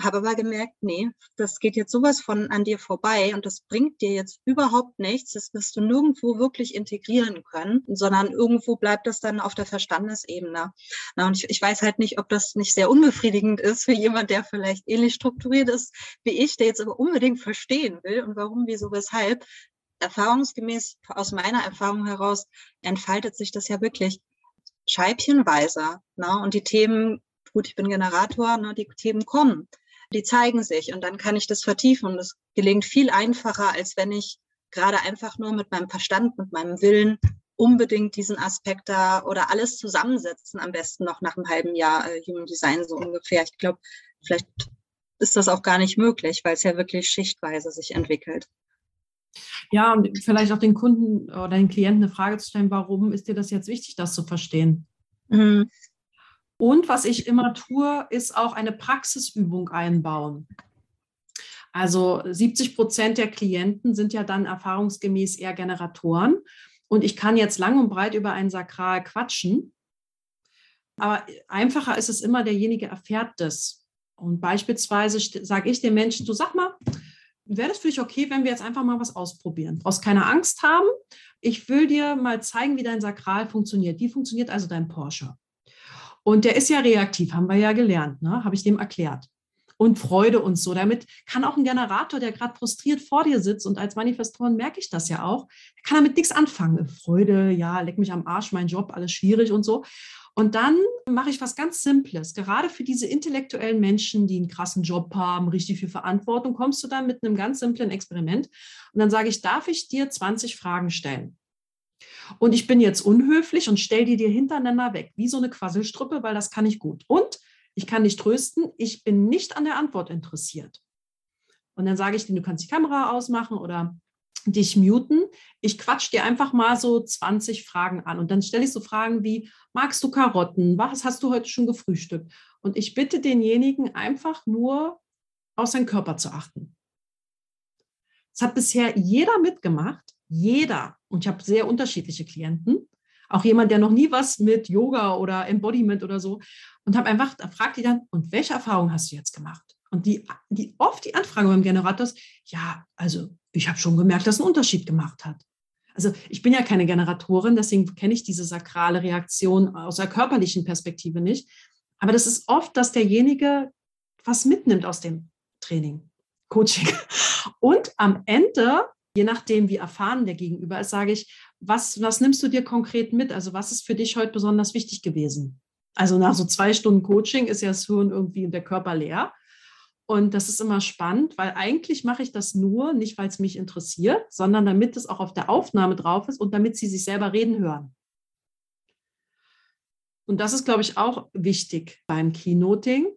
Habe aber gemerkt, nee, das geht jetzt sowas von an dir vorbei und das bringt dir jetzt überhaupt nichts. Das wirst du nirgendwo wirklich integrieren können, sondern irgendwo bleibt das dann auf der Verstandesebene. Na, und ich, ich weiß halt nicht, ob das nicht sehr unbefriedigend ist für jemand, der vielleicht ähnlich strukturiert ist wie ich, der jetzt aber unbedingt verstehen will und warum, wieso, weshalb. Erfahrungsgemäß, aus meiner Erfahrung heraus, entfaltet sich das ja wirklich scheibchenweise. Na, und die Themen gut, ich bin Generator, ne, die Themen kommen die zeigen sich und dann kann ich das vertiefen und das gelingt viel einfacher, als wenn ich gerade einfach nur mit meinem Verstand, mit meinem Willen unbedingt diesen Aspekt da oder alles zusammensetzen, am besten noch nach einem halben Jahr äh, Human Design so ungefähr. Ich glaube, vielleicht ist das auch gar nicht möglich, weil es ja wirklich schichtweise sich entwickelt. Ja, und vielleicht auch den Kunden oder den Klienten eine Frage zu stellen, warum ist dir das jetzt wichtig, das zu verstehen? Mhm. Und was ich immer tue, ist auch eine Praxisübung einbauen. Also 70 Prozent der Klienten sind ja dann erfahrungsgemäß eher Generatoren. Und ich kann jetzt lang und breit über ein Sakral quatschen. Aber einfacher ist es immer, derjenige erfährt das. Und beispielsweise sage ich den Menschen, du sag mal, wäre das für dich okay, wenn wir jetzt einfach mal was ausprobieren? Brauchst keine Angst haben. Ich will dir mal zeigen, wie dein Sakral funktioniert. Wie funktioniert also dein Porsche? Und der ist ja reaktiv, haben wir ja gelernt, ne? habe ich dem erklärt. Und Freude und so. Damit kann auch ein Generator, der gerade frustriert vor dir sitzt, und als Manifestoren merke ich das ja auch, kann damit nichts anfangen. Freude, ja, leck mich am Arsch, mein Job, alles schwierig und so. Und dann mache ich was ganz Simples. Gerade für diese intellektuellen Menschen, die einen krassen Job haben, richtig viel Verantwortung, kommst du dann mit einem ganz simplen Experiment. Und dann sage ich, darf ich dir 20 Fragen stellen? Und ich bin jetzt unhöflich und stell die dir hintereinander weg, wie so eine Quasselstruppe, weil das kann ich gut. Und ich kann dich trösten, ich bin nicht an der Antwort interessiert. Und dann sage ich dir, du kannst die Kamera ausmachen oder dich muten. Ich quatsch dir einfach mal so 20 Fragen an. Und dann stelle ich so Fragen wie, magst du Karotten? Was hast du heute schon gefrühstückt? Und ich bitte denjenigen einfach nur auf seinen Körper zu achten. Das hat bisher jeder mitgemacht. Jeder. Und ich habe sehr unterschiedliche Klienten. Auch jemand, der noch nie was mit Yoga oder Embodiment oder so. Und habe einfach, da fragt die dann, und welche Erfahrungen hast du jetzt gemacht? Und die, die oft die Anfrage beim Generator ist, ja, also ich habe schon gemerkt, dass einen Unterschied gemacht hat. Also ich bin ja keine Generatorin, deswegen kenne ich diese sakrale Reaktion aus der körperlichen Perspektive nicht. Aber das ist oft, dass derjenige was mitnimmt aus dem Training, Coaching. Und am Ende je nachdem, wie erfahren der Gegenüber ist, sage ich, was, was nimmst du dir konkret mit? Also was ist für dich heute besonders wichtig gewesen? Also nach so zwei Stunden Coaching ist ja das Hirn irgendwie und der Körper leer. Und das ist immer spannend, weil eigentlich mache ich das nur, nicht weil es mich interessiert, sondern damit es auch auf der Aufnahme drauf ist und damit sie sich selber reden hören. Und das ist, glaube ich, auch wichtig beim Keynoting,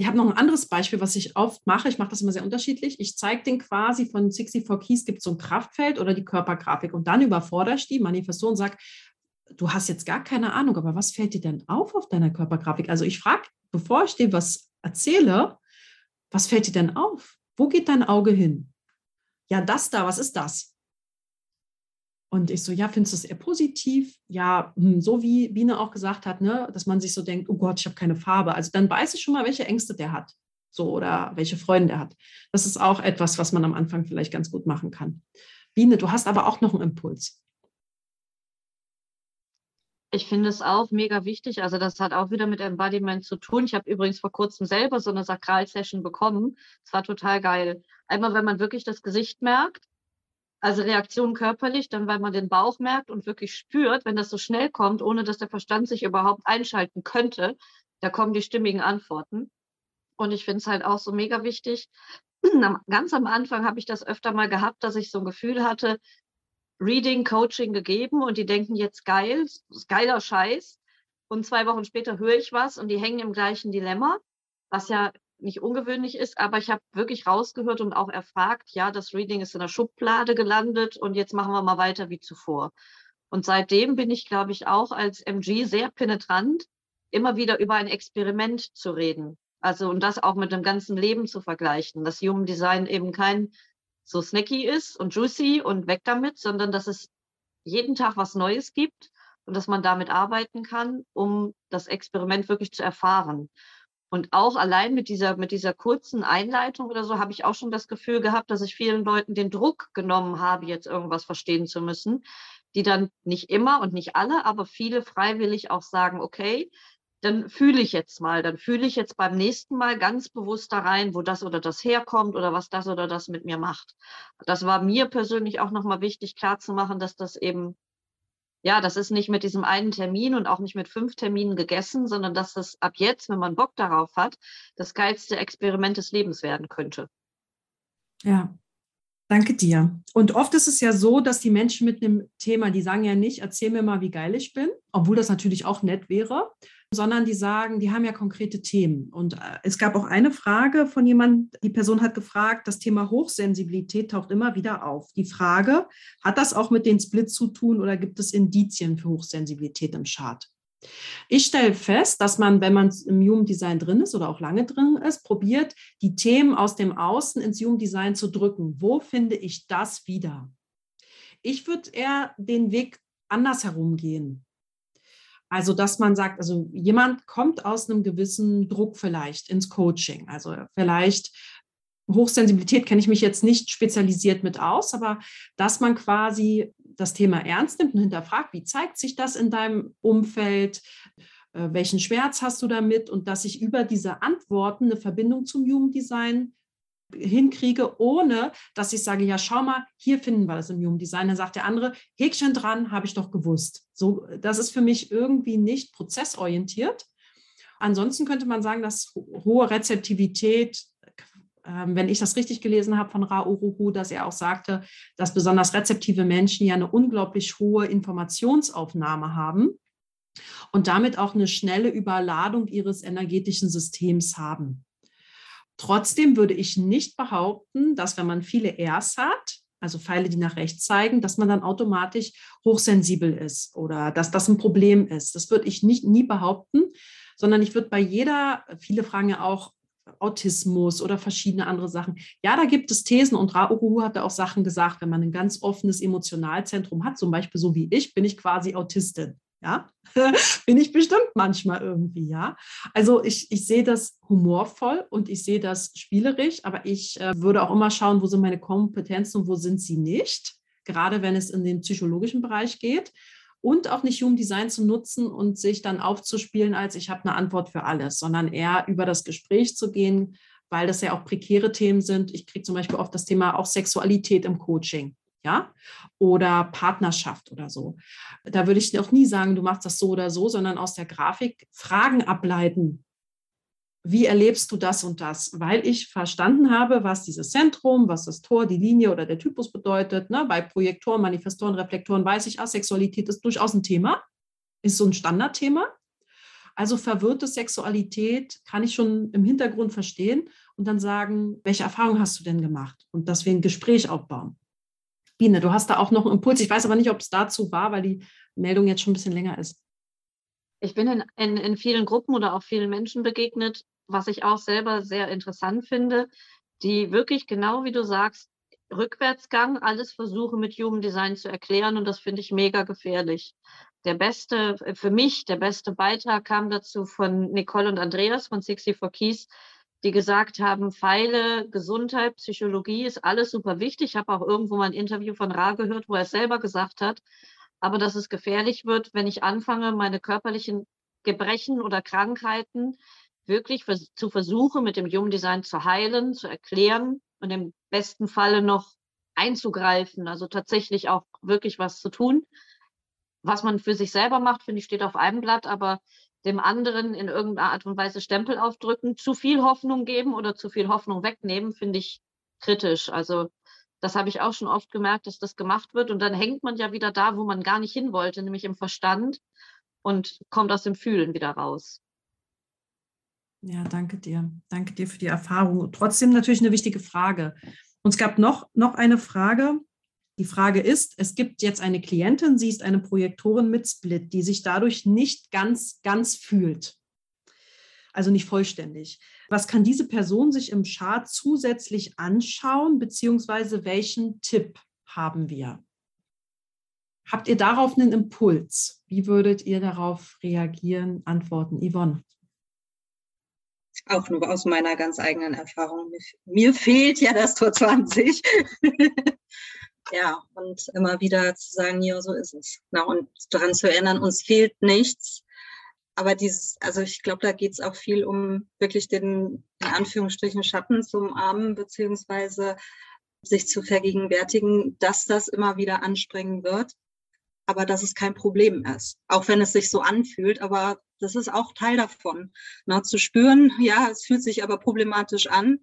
ich habe noch ein anderes Beispiel, was ich oft mache. Ich mache das immer sehr unterschiedlich. Ich zeige den quasi von 64 Keys gibt es so ein Kraftfeld oder die Körpergrafik und dann überfordere ich die Manifestation und sage, du hast jetzt gar keine Ahnung, aber was fällt dir denn auf auf deiner Körpergrafik? Also ich frage, bevor ich dir was erzähle, was fällt dir denn auf? Wo geht dein Auge hin? Ja, das da, was ist das? Und ich so, ja, findest du es eher positiv? Ja, hm, so wie Biene auch gesagt hat, ne, dass man sich so denkt, oh Gott, ich habe keine Farbe. Also dann weiß ich schon mal, welche Ängste der hat. So oder welche Freunde er hat. Das ist auch etwas, was man am Anfang vielleicht ganz gut machen kann. Biene, du hast aber auch noch einen Impuls. Ich finde es auch mega wichtig. Also das hat auch wieder mit Embodiment zu tun. Ich habe übrigens vor kurzem selber so eine Sakral-Session bekommen. Es war total geil. Einmal, wenn man wirklich das Gesicht merkt, also Reaktion körperlich, dann weil man den Bauch merkt und wirklich spürt, wenn das so schnell kommt, ohne dass der Verstand sich überhaupt einschalten könnte, da kommen die stimmigen Antworten. Und ich finde es halt auch so mega wichtig. Ganz am Anfang habe ich das öfter mal gehabt, dass ich so ein Gefühl hatte, Reading, Coaching gegeben und die denken jetzt geil, geiler Scheiß. Und zwei Wochen später höre ich was und die hängen im gleichen Dilemma, was ja nicht ungewöhnlich ist, aber ich habe wirklich rausgehört und auch erfragt, ja, das Reading ist in der Schublade gelandet und jetzt machen wir mal weiter wie zuvor. Und seitdem bin ich, glaube ich, auch als MG sehr penetrant, immer wieder über ein Experiment zu reden. Also und das auch mit dem ganzen Leben zu vergleichen, dass Human Design eben kein so snacky ist und juicy und weg damit, sondern dass es jeden Tag was Neues gibt und dass man damit arbeiten kann, um das Experiment wirklich zu erfahren. Und auch allein mit dieser, mit dieser kurzen Einleitung oder so habe ich auch schon das Gefühl gehabt, dass ich vielen Leuten den Druck genommen habe, jetzt irgendwas verstehen zu müssen, die dann nicht immer und nicht alle, aber viele freiwillig auch sagen, okay, dann fühle ich jetzt mal, dann fühle ich jetzt beim nächsten Mal ganz bewusst da rein, wo das oder das herkommt oder was das oder das mit mir macht. Das war mir persönlich auch nochmal wichtig, klarzumachen, dass das eben ja, das ist nicht mit diesem einen Termin und auch nicht mit fünf Terminen gegessen, sondern dass das ab jetzt, wenn man Bock darauf hat, das geilste Experiment des Lebens werden könnte. Ja, danke dir. Und oft ist es ja so, dass die Menschen mit einem Thema, die sagen ja nicht, erzähl mir mal, wie geil ich bin, obwohl das natürlich auch nett wäre, sondern die sagen, die haben ja konkrete Themen. Und äh, es gab auch eine Frage von jemandem, die Person hat gefragt, das Thema Hochsensibilität taucht immer wieder auf. Die Frage, hat das auch mit den Splits zu tun oder gibt es Indizien für Hochsensibilität im Chart? Ich stelle fest, dass man, wenn man im Human Design drin ist oder auch lange drin ist, probiert, die Themen aus dem Außen ins Human Design zu drücken. Wo finde ich das wieder? Ich würde eher den Weg andersherum gehen. Also, dass man sagt, also jemand kommt aus einem gewissen Druck vielleicht ins Coaching. Also vielleicht Hochsensibilität kenne ich mich jetzt nicht spezialisiert mit aus, aber dass man quasi das Thema ernst nimmt und hinterfragt, wie zeigt sich das in deinem Umfeld? Äh, welchen Schmerz hast du damit? Und dass ich über diese Antworten eine Verbindung zum Jugenddesign hinkriege, ohne dass ich sage, ja, schau mal, hier finden wir das im Human Design. Dann sagt der andere, Häkchen dran, habe ich doch gewusst. So, das ist für mich irgendwie nicht prozessorientiert. Ansonsten könnte man sagen, dass hohe Rezeptivität, wenn ich das richtig gelesen habe von Ra Uruhu, dass er auch sagte, dass besonders rezeptive Menschen ja eine unglaublich hohe Informationsaufnahme haben und damit auch eine schnelle Überladung ihres energetischen Systems haben. Trotzdem würde ich nicht behaupten, dass wenn man viele Rs hat, also Pfeile, die nach rechts zeigen, dass man dann automatisch hochsensibel ist oder dass das ein Problem ist. Das würde ich nicht, nie behaupten, sondern ich würde bei jeder, viele fragen ja auch Autismus oder verschiedene andere Sachen. Ja, da gibt es Thesen und Rauruhu hat da auch Sachen gesagt, wenn man ein ganz offenes Emotionalzentrum hat, zum Beispiel so wie ich, bin ich quasi Autistin. Ja, bin ich bestimmt manchmal irgendwie, ja. Also ich, ich sehe das humorvoll und ich sehe das spielerisch, aber ich äh, würde auch immer schauen, wo sind meine Kompetenzen und wo sind sie nicht, gerade wenn es in den psychologischen Bereich geht. Und auch nicht Human Design zu nutzen und sich dann aufzuspielen, als ich habe eine Antwort für alles, sondern eher über das Gespräch zu gehen, weil das ja auch prekäre Themen sind. Ich kriege zum Beispiel oft das Thema auch Sexualität im Coaching ja, oder Partnerschaft oder so. Da würde ich auch nie sagen, du machst das so oder so, sondern aus der Grafik Fragen ableiten. Wie erlebst du das und das? Weil ich verstanden habe, was dieses Zentrum, was das Tor, die Linie oder der Typus bedeutet. Ne? Bei Projektoren, Manifestoren, Reflektoren weiß ich, Asexualität ist durchaus ein Thema, ist so ein Standardthema. Also verwirrte Sexualität kann ich schon im Hintergrund verstehen und dann sagen, welche Erfahrung hast du denn gemacht? Und dass wir ein Gespräch aufbauen. Biene, du hast da auch noch einen Impuls. Ich weiß aber nicht, ob es dazu war, weil die Meldung jetzt schon ein bisschen länger ist. Ich bin in, in, in vielen Gruppen oder auch vielen Menschen begegnet, was ich auch selber sehr interessant finde, die wirklich genau wie du sagst, Rückwärtsgang, alles versuchen mit Human Design zu erklären und das finde ich mega gefährlich. Der beste, für mich, der beste Beitrag kam dazu von Nicole und Andreas von 64 Keys, die gesagt haben, Pfeile, Gesundheit, Psychologie ist alles super wichtig. Ich habe auch irgendwo mal ein Interview von Ra gehört, wo er selber gesagt hat, aber dass es gefährlich wird, wenn ich anfange, meine körperlichen Gebrechen oder Krankheiten wirklich zu versuchen, mit dem Human Design zu heilen, zu erklären und im besten Falle noch einzugreifen, also tatsächlich auch wirklich was zu tun. Was man für sich selber macht, finde ich, steht auf einem Blatt, aber dem anderen in irgendeiner Art und Weise Stempel aufdrücken, zu viel Hoffnung geben oder zu viel Hoffnung wegnehmen, finde ich kritisch. Also das habe ich auch schon oft gemerkt, dass das gemacht wird. Und dann hängt man ja wieder da, wo man gar nicht hin wollte, nämlich im Verstand und kommt aus dem Fühlen wieder raus. Ja, danke dir. Danke dir für die Erfahrung. Trotzdem natürlich eine wichtige Frage. Und es gab noch, noch eine Frage. Die Frage ist, es gibt jetzt eine Klientin, sie ist eine Projektorin mit Split, die sich dadurch nicht ganz, ganz fühlt. Also nicht vollständig. Was kann diese Person sich im Chart zusätzlich anschauen, beziehungsweise welchen Tipp haben wir? Habt ihr darauf einen Impuls? Wie würdet ihr darauf reagieren, antworten? Yvonne auch nur aus meiner ganz eigenen Erfahrung. Mir fehlt ja das Tor 20. ja, und immer wieder zu sagen, ja, so ist es. Na, und daran zu erinnern, uns fehlt nichts. Aber dieses, also ich glaube, da geht es auch viel um wirklich den, in Anführungsstrichen, Schatten zu umarmen, beziehungsweise sich zu vergegenwärtigen, dass das immer wieder anspringen wird, aber dass es kein Problem ist. Auch wenn es sich so anfühlt, aber das ist auch Teil davon. Na, zu spüren, ja, es fühlt sich aber problematisch an,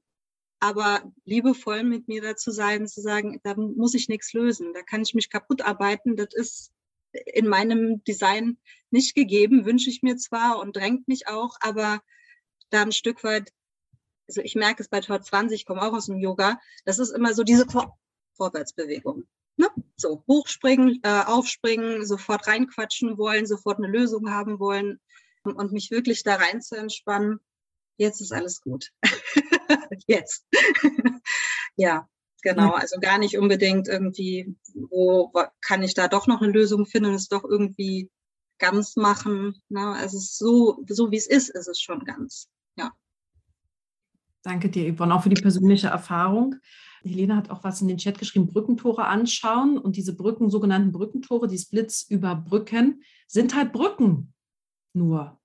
aber liebevoll mit mir da zu sein, zu sagen, da muss ich nichts lösen, da kann ich mich kaputt arbeiten, das ist in meinem Design nicht gegeben, wünsche ich mir zwar und drängt mich auch, aber da ein Stück weit, also ich merke es bei Tor 20, ich komme auch aus dem Yoga, das ist immer so diese Vor Vorwärtsbewegung. Ne? So hochspringen, äh, aufspringen, sofort reinquatschen wollen, sofort eine Lösung haben wollen und mich wirklich da rein zu entspannen. Jetzt ist alles gut. Jetzt. ja, genau. Also gar nicht unbedingt irgendwie, wo kann ich da doch noch eine Lösung finden und es doch irgendwie ganz machen. Ne? Also es ist so, so wie es ist, ist es schon ganz. Ja. Danke dir, Yvonne, auch für die persönliche Erfahrung. Helene hat auch was in den Chat geschrieben, Brückentore anschauen. Und diese Brücken, sogenannten Brückentore, die Splits überbrücken, sind halt Brücken nur.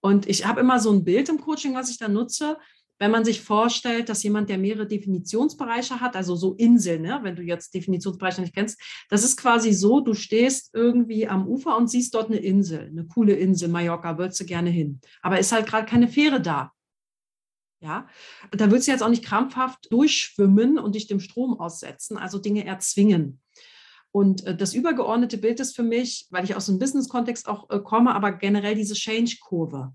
Und ich habe immer so ein Bild im Coaching, was ich da nutze. Wenn man sich vorstellt, dass jemand, der mehrere Definitionsbereiche hat, also so Inseln, ne? wenn du jetzt Definitionsbereiche nicht kennst, das ist quasi so, du stehst irgendwie am Ufer und siehst dort eine Insel, eine coole Insel, Mallorca, würdest du gerne hin. Aber ist halt gerade keine Fähre da. Ja, da würdest du jetzt auch nicht krampfhaft durchschwimmen und dich dem Strom aussetzen, also Dinge erzwingen. Und äh, das übergeordnete Bild ist für mich, weil ich aus dem Business-Kontext auch äh, komme, aber generell diese Change-Kurve.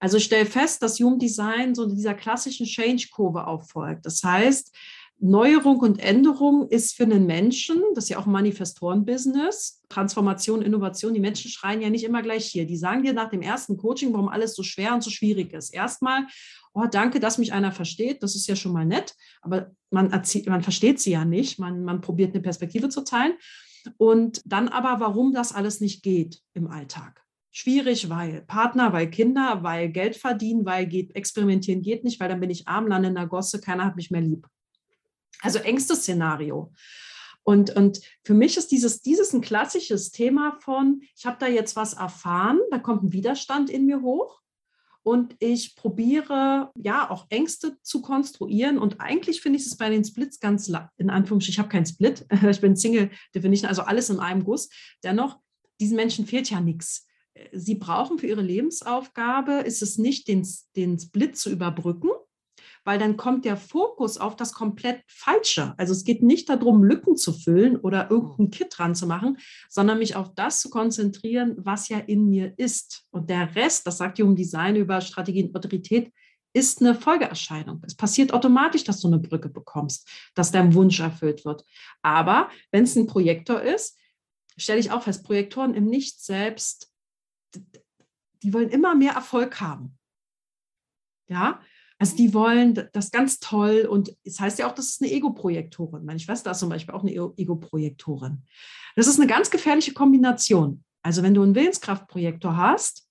Also ich stelle fest, dass Human Design so dieser klassischen Change-Kurve auffolgt. Das heißt, Neuerung und Änderung ist für einen Menschen, das ist ja auch ein Manifestoren-Business, Transformation, Innovation, die Menschen schreien ja nicht immer gleich hier. Die sagen dir nach dem ersten Coaching, warum alles so schwer und so schwierig ist. Erstmal, oh, danke, dass mich einer versteht, das ist ja schon mal nett, aber man, man versteht sie ja nicht, man, man probiert eine Perspektive zu teilen. Und dann aber, warum das alles nicht geht im Alltag. Schwierig, weil Partner, weil Kinder, weil Geld verdienen, weil geht, experimentieren geht nicht, weil dann bin ich arm, lande in der Gosse, keiner hat mich mehr lieb. Also engstes Szenario. Und, und für mich ist dieses, dieses ein klassisches Thema von, ich habe da jetzt was erfahren, da kommt ein Widerstand in mir hoch und ich probiere ja auch Ängste zu konstruieren. Und eigentlich finde ich es bei den Splits ganz, in Anführungsstrichen, ich habe keinen Split, ich bin Single Definition, also alles in einem Guss. Dennoch, diesen Menschen fehlt ja nichts. Sie brauchen für ihre Lebensaufgabe, ist es nicht den, den Split zu überbrücken, weil dann kommt der Fokus auf das komplett Falsche. Also es geht nicht darum, Lücken zu füllen oder irgendein Kit dran zu machen, sondern mich auf das zu konzentrieren, was ja in mir ist. Und der Rest, das sagt Human Design über Strategie und Autorität, ist eine Folgeerscheinung. Es passiert automatisch, dass du eine Brücke bekommst, dass dein Wunsch erfüllt wird. Aber wenn es ein Projektor ist, stelle ich auch fest, Projektoren im Nicht selbst, die wollen immer mehr Erfolg haben. Ja, also die wollen das ganz toll und es heißt ja auch, das ist eine Ego-Projektorin. Meine Schwester ist zum Beispiel auch eine Ego-Projektorin. Das ist eine ganz gefährliche Kombination. Also wenn du einen Willenskraftprojektor hast,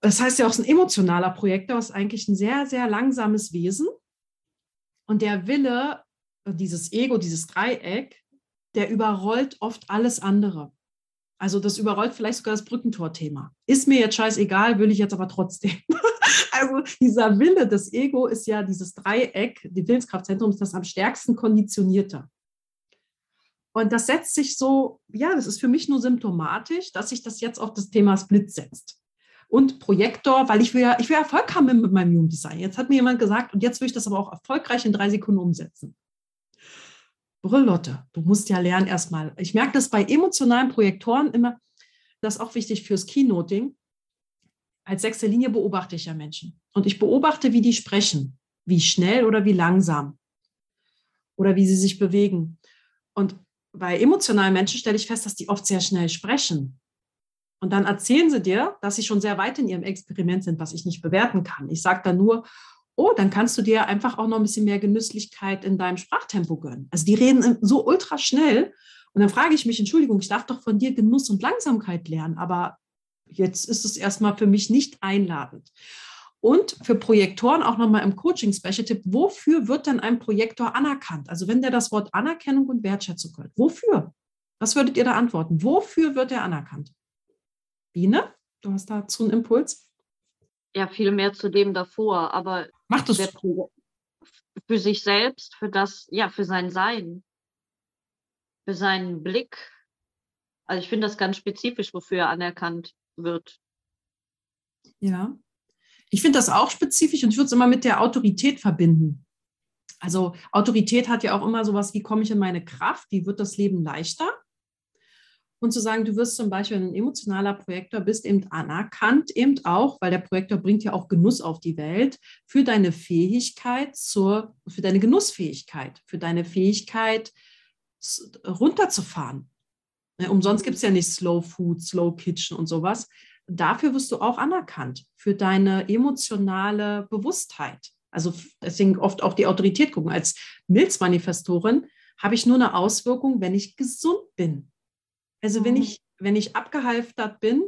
das heißt ja auch, es ist ein emotionaler Projektor, ist eigentlich ein sehr, sehr langsames Wesen. Und der Wille, dieses Ego, dieses Dreieck, der überrollt oft alles andere. Also das überrollt vielleicht sogar das Brückentor-Thema. Ist mir jetzt scheißegal, will ich jetzt aber trotzdem. also dieser Wille des Ego ist ja dieses Dreieck, die Willenskraftzentrum ist das am stärksten konditionierte. Und das setzt sich so, ja, das ist für mich nur symptomatisch, dass sich das jetzt auf das Thema Split setzt. Und Projektor, weil ich will ja, ich will Erfolg haben mit meinem Jugenddesign. Jetzt hat mir jemand gesagt, und jetzt will ich das aber auch erfolgreich in drei Sekunden umsetzen. Lotte, du musst ja lernen erstmal. Ich merke das bei emotionalen Projektoren immer, das ist auch wichtig fürs Keynoting. Als sechste Linie beobachte ich ja Menschen. Und ich beobachte, wie die sprechen, wie schnell oder wie langsam oder wie sie sich bewegen. Und bei emotionalen Menschen stelle ich fest, dass die oft sehr schnell sprechen. Und dann erzählen sie dir, dass sie schon sehr weit in ihrem Experiment sind, was ich nicht bewerten kann. Ich sage dann nur, oh, dann kannst du dir einfach auch noch ein bisschen mehr Genüsslichkeit in deinem Sprachtempo gönnen. Also die reden so ultra schnell. Und dann frage ich mich, Entschuldigung, ich darf doch von dir Genuss und Langsamkeit lernen, aber jetzt ist es erstmal für mich nicht einladend. Und für Projektoren auch nochmal im Coaching-Special-Tipp, wofür wird denn ein Projektor anerkannt? Also wenn der das Wort Anerkennung und Wertschätzung hört, wofür? Was würdet ihr da antworten? Wofür wird er anerkannt? Biene, du hast dazu einen Impuls? ja viel mehr zu dem davor, aber Macht es für sich selbst, für das, ja, für sein Sein, für seinen Blick. Also ich finde das ganz spezifisch, wofür er anerkannt wird. Ja, ich finde das auch spezifisch und ich würde es immer mit der Autorität verbinden. Also Autorität hat ja auch immer sowas, wie komme ich in meine Kraft, wie wird das Leben leichter? Und zu sagen, du wirst zum Beispiel ein emotionaler Projektor bist, eben anerkannt, eben auch, weil der Projektor bringt ja auch Genuss auf die Welt, für deine Fähigkeit zur, für deine Genussfähigkeit, für deine Fähigkeit runterzufahren. Ne, umsonst gibt es ja nicht Slow Food, Slow Kitchen und sowas. Dafür wirst du auch anerkannt, für deine emotionale Bewusstheit. Also deswegen oft auch die Autorität gucken. Als Milzmanifestorin habe ich nur eine Auswirkung, wenn ich gesund bin. Also wenn mhm. ich, wenn ich abgehalftert bin,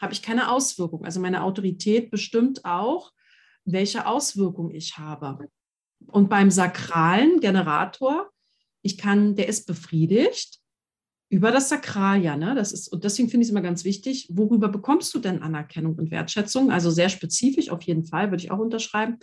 habe ich keine Auswirkung. Also meine Autorität bestimmt auch, welche Auswirkung ich habe. Und beim sakralen Generator, ich kann, der ist befriedigt über das Sakral, ja, ne? Das ist, und deswegen finde ich es immer ganz wichtig, worüber bekommst du denn Anerkennung und Wertschätzung? Also sehr spezifisch, auf jeden Fall, würde ich auch unterschreiben.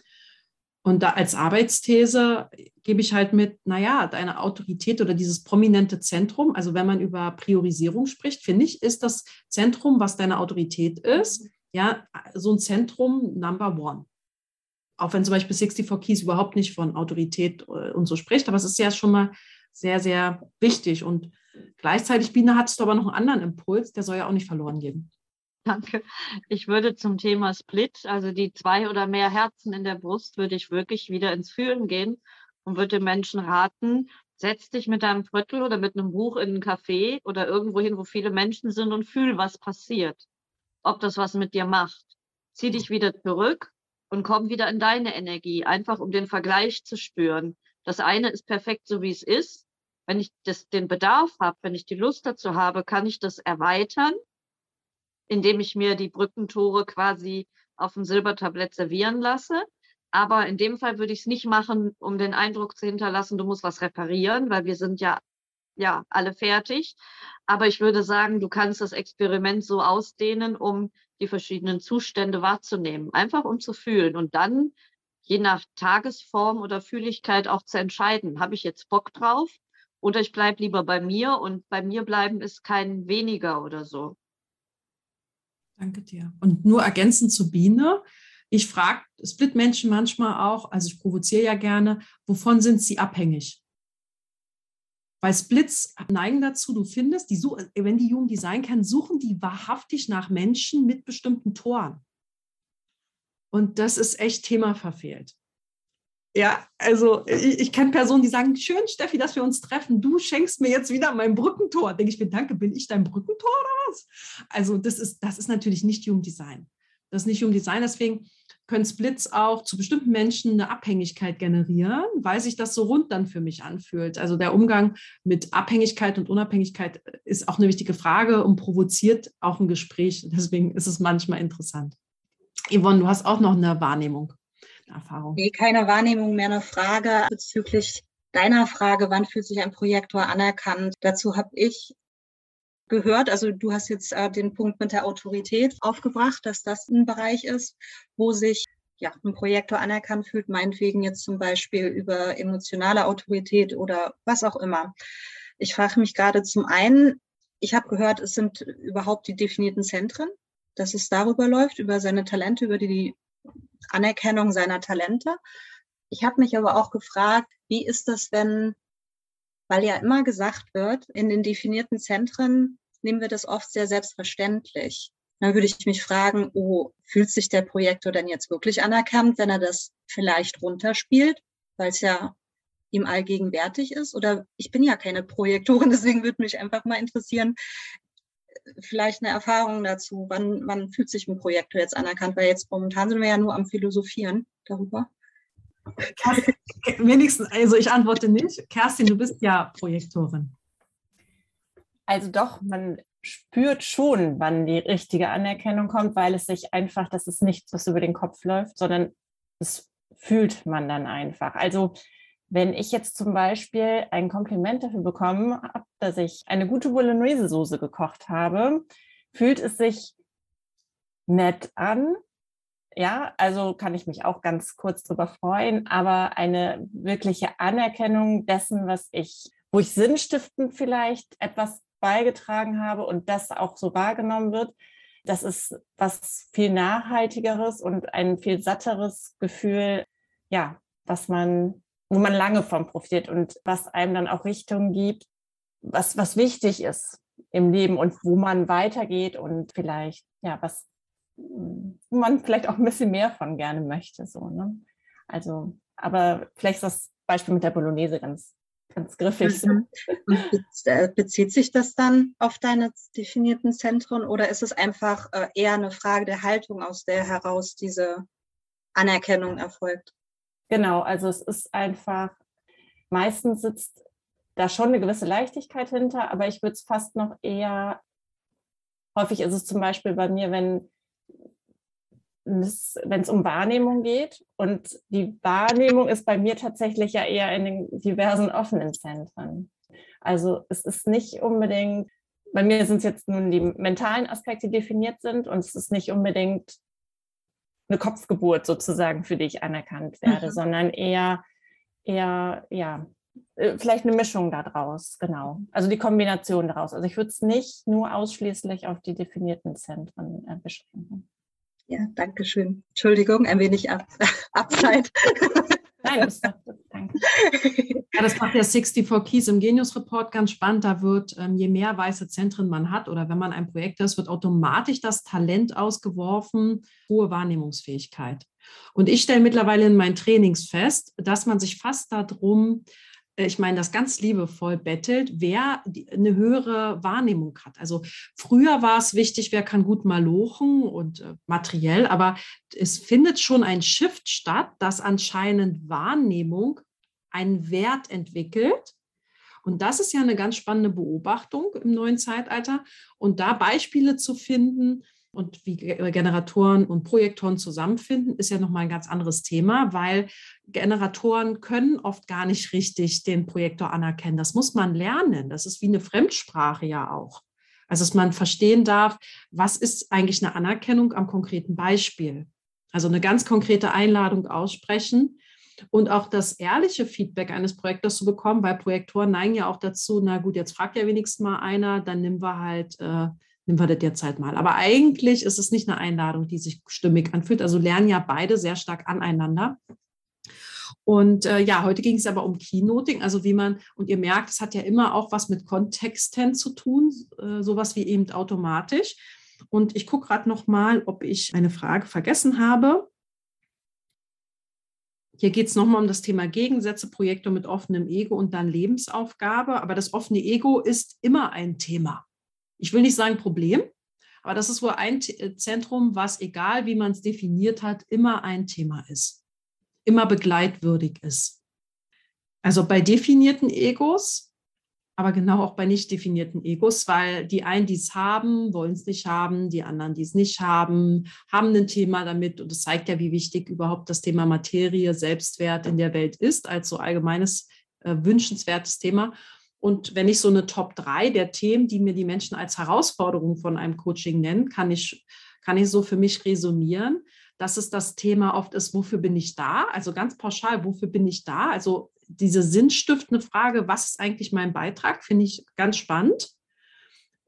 Und da als Arbeitsthese gebe ich halt mit, naja, deine Autorität oder dieses prominente Zentrum, also wenn man über Priorisierung spricht, finde ich, ist das Zentrum, was deine Autorität ist, ja, so ein Zentrum Number One. Auch wenn zum Beispiel 64 Keys überhaupt nicht von Autorität äh, und so spricht, aber es ist ja schon mal sehr, sehr wichtig. Und gleichzeitig, Biene, hattest du aber noch einen anderen Impuls, der soll ja auch nicht verloren gehen. Danke. Ich würde zum Thema Split, also die zwei oder mehr Herzen in der Brust, würde ich wirklich wieder ins Fühlen gehen und würde den Menschen raten, setz dich mit deinem Viertel oder mit einem Buch in einen Café oder irgendwo hin, wo viele Menschen sind und fühl, was passiert. Ob das was mit dir macht. Zieh dich wieder zurück und komm wieder in deine Energie, einfach um den Vergleich zu spüren. Das eine ist perfekt so, wie es ist. Wenn ich das, den Bedarf habe, wenn ich die Lust dazu habe, kann ich das erweitern indem ich mir die Brückentore quasi auf dem Silbertablett servieren lasse. Aber in dem Fall würde ich es nicht machen, um den Eindruck zu hinterlassen, du musst was reparieren, weil wir sind ja, ja alle fertig. Aber ich würde sagen, du kannst das Experiment so ausdehnen, um die verschiedenen Zustände wahrzunehmen, einfach um zu fühlen und dann je nach Tagesform oder Fühligkeit auch zu entscheiden, habe ich jetzt Bock drauf oder ich bleibe lieber bei mir und bei mir bleiben ist kein weniger oder so. Danke dir. Und nur ergänzend zu Biene. Ich frage Split-Menschen manchmal auch, also ich provoziere ja gerne, wovon sind sie abhängig? Weil Splits neigen dazu, du findest, die, wenn die Human Design kennen, suchen die wahrhaftig nach Menschen mit bestimmten Toren. Und das ist echt Thema verfehlt. Ja, also ich, ich kenne Personen, die sagen, schön, Steffi, dass wir uns treffen. Du schenkst mir jetzt wieder mein Brückentor. Denke ich mir, danke, bin ich dein Brückentor oder was? Also das ist, das ist natürlich nicht Human Design. Das ist nicht Human Design, deswegen können Splits auch zu bestimmten Menschen eine Abhängigkeit generieren, weil sich das so rund dann für mich anfühlt. Also der Umgang mit Abhängigkeit und Unabhängigkeit ist auch eine wichtige Frage und provoziert auch ein Gespräch. Deswegen ist es manchmal interessant. Yvonne, du hast auch noch eine Wahrnehmung. Erfahrung? Nee, keine Wahrnehmung, mehr eine Frage bezüglich deiner Frage, wann fühlt sich ein Projektor anerkannt? Dazu habe ich gehört, also du hast jetzt äh, den Punkt mit der Autorität aufgebracht, dass das ein Bereich ist, wo sich ja, ein Projektor anerkannt fühlt, meinetwegen jetzt zum Beispiel über emotionale Autorität oder was auch immer. Ich frage mich gerade zum einen, ich habe gehört, es sind überhaupt die definierten Zentren, dass es darüber läuft, über seine Talente, über die Anerkennung seiner Talente. Ich habe mich aber auch gefragt, wie ist das, wenn, weil ja immer gesagt wird, in den definierten Zentren nehmen wir das oft sehr selbstverständlich. Dann würde ich mich fragen, oh, fühlt sich der Projektor denn jetzt wirklich anerkannt, wenn er das vielleicht runterspielt, weil es ja ihm allgegenwärtig ist? Oder ich bin ja keine Projektorin, deswegen würde mich einfach mal interessieren, vielleicht eine Erfahrung dazu? Wann, wann fühlt sich ein Projektor jetzt anerkannt? Weil jetzt momentan sind wir ja nur am Philosophieren darüber. Kerstin, wenigstens, also ich antworte nicht. Kerstin, du bist ja Projektorin. Also doch, man spürt schon, wann die richtige Anerkennung kommt, weil es sich einfach, das ist nichts, was über den Kopf läuft, sondern das fühlt man dann einfach. Also wenn ich jetzt zum Beispiel ein Kompliment dafür bekommen habe, dass ich eine gute Bolognese-Soße gekocht habe, fühlt es sich nett an. Ja, also kann ich mich auch ganz kurz darüber freuen, aber eine wirkliche Anerkennung dessen, was ich, wo ich sinnstiftend vielleicht etwas beigetragen habe und das auch so wahrgenommen wird, das ist was viel nachhaltigeres und ein viel satteres Gefühl, ja, was man wo man lange von profitiert und was einem dann auch Richtung gibt, was, was wichtig ist im Leben und wo man weitergeht und vielleicht, ja, was man vielleicht auch ein bisschen mehr von gerne möchte. So, ne? Also, aber vielleicht ist das Beispiel mit der Bolognese ganz, ganz griffig. Mhm. Äh, bezieht sich das dann auf deine definierten Zentren oder ist es einfach äh, eher eine Frage der Haltung, aus der heraus diese Anerkennung erfolgt? Genau, also es ist einfach, meistens sitzt da schon eine gewisse Leichtigkeit hinter, aber ich würde es fast noch eher, häufig ist es zum Beispiel bei mir, wenn es, wenn es um Wahrnehmung geht und die Wahrnehmung ist bei mir tatsächlich ja eher in den diversen offenen Zentren. Also es ist nicht unbedingt, bei mir sind es jetzt nun die mentalen Aspekte, definiert sind und es ist nicht unbedingt eine Kopfgeburt sozusagen, für die ich anerkannt werde, mhm. sondern eher, eher, ja, äh, vielleicht eine Mischung daraus, genau. Also die Kombination daraus. Also ich würde es nicht nur ausschließlich auf die definierten Zentren äh, beschränken. Ja, danke schön. Entschuldigung, ein wenig Ab Abzeit. Nein, das, danke. Ja, das macht der 64 Keys im Genius Report ganz spannend. Da wird, ähm, je mehr weiße Zentren man hat oder wenn man ein Projekt ist, wird automatisch das Talent ausgeworfen, hohe Wahrnehmungsfähigkeit. Und ich stelle mittlerweile in meinen Trainings fest, dass man sich fast darum ich meine das ganz liebevoll bettelt, wer eine höhere Wahrnehmung hat. Also früher war es wichtig, wer kann gut malochen und äh, materiell, aber es findet schon ein Shift statt, dass anscheinend Wahrnehmung einen Wert entwickelt. Und das ist ja eine ganz spannende Beobachtung im neuen Zeitalter. Und da Beispiele zu finden, und wie Generatoren und Projektoren zusammenfinden, ist ja nochmal ein ganz anderes Thema, weil Generatoren können oft gar nicht richtig den Projektor anerkennen. Das muss man lernen. Das ist wie eine Fremdsprache ja auch. Also, dass man verstehen darf, was ist eigentlich eine Anerkennung am konkreten Beispiel. Also eine ganz konkrete Einladung aussprechen und auch das ehrliche Feedback eines Projektors zu bekommen, weil Projektoren neigen ja auch dazu, na gut, jetzt fragt ja wenigstens mal einer, dann nehmen wir halt äh, nehmen wir das derzeit mal. Aber eigentlich ist es nicht eine Einladung, die sich stimmig anfühlt. Also lernen ja beide sehr stark aneinander. Und äh, ja, heute ging es aber um Keynoting, also wie man, und ihr merkt, es hat ja immer auch was mit Kontexten zu tun, äh, sowas wie eben automatisch. Und ich gucke gerade noch mal, ob ich eine Frage vergessen habe. Hier geht es nochmal um das Thema Gegensätze, Projekte mit offenem Ego und dann Lebensaufgabe. Aber das offene Ego ist immer ein Thema. Ich will nicht sagen Problem, aber das ist wohl ein äh, Zentrum, was, egal wie man es definiert hat, immer ein Thema ist, immer begleitwürdig ist. Also bei definierten Egos aber genau auch bei nicht definierten Egos, weil die einen, die es haben, wollen es nicht haben, die anderen, die es nicht haben, haben ein Thema damit. Und das zeigt ja, wie wichtig überhaupt das Thema Materie, Selbstwert in der Welt ist, als so allgemeines äh, wünschenswertes Thema. Und wenn ich so eine Top 3 der Themen, die mir die Menschen als Herausforderung von einem Coaching nennen, kann ich, kann ich so für mich resümieren, dass es das Thema oft ist, wofür bin ich da? Also ganz pauschal, wofür bin ich da? Also diese sinnstiftende Frage, was ist eigentlich mein Beitrag, finde ich ganz spannend.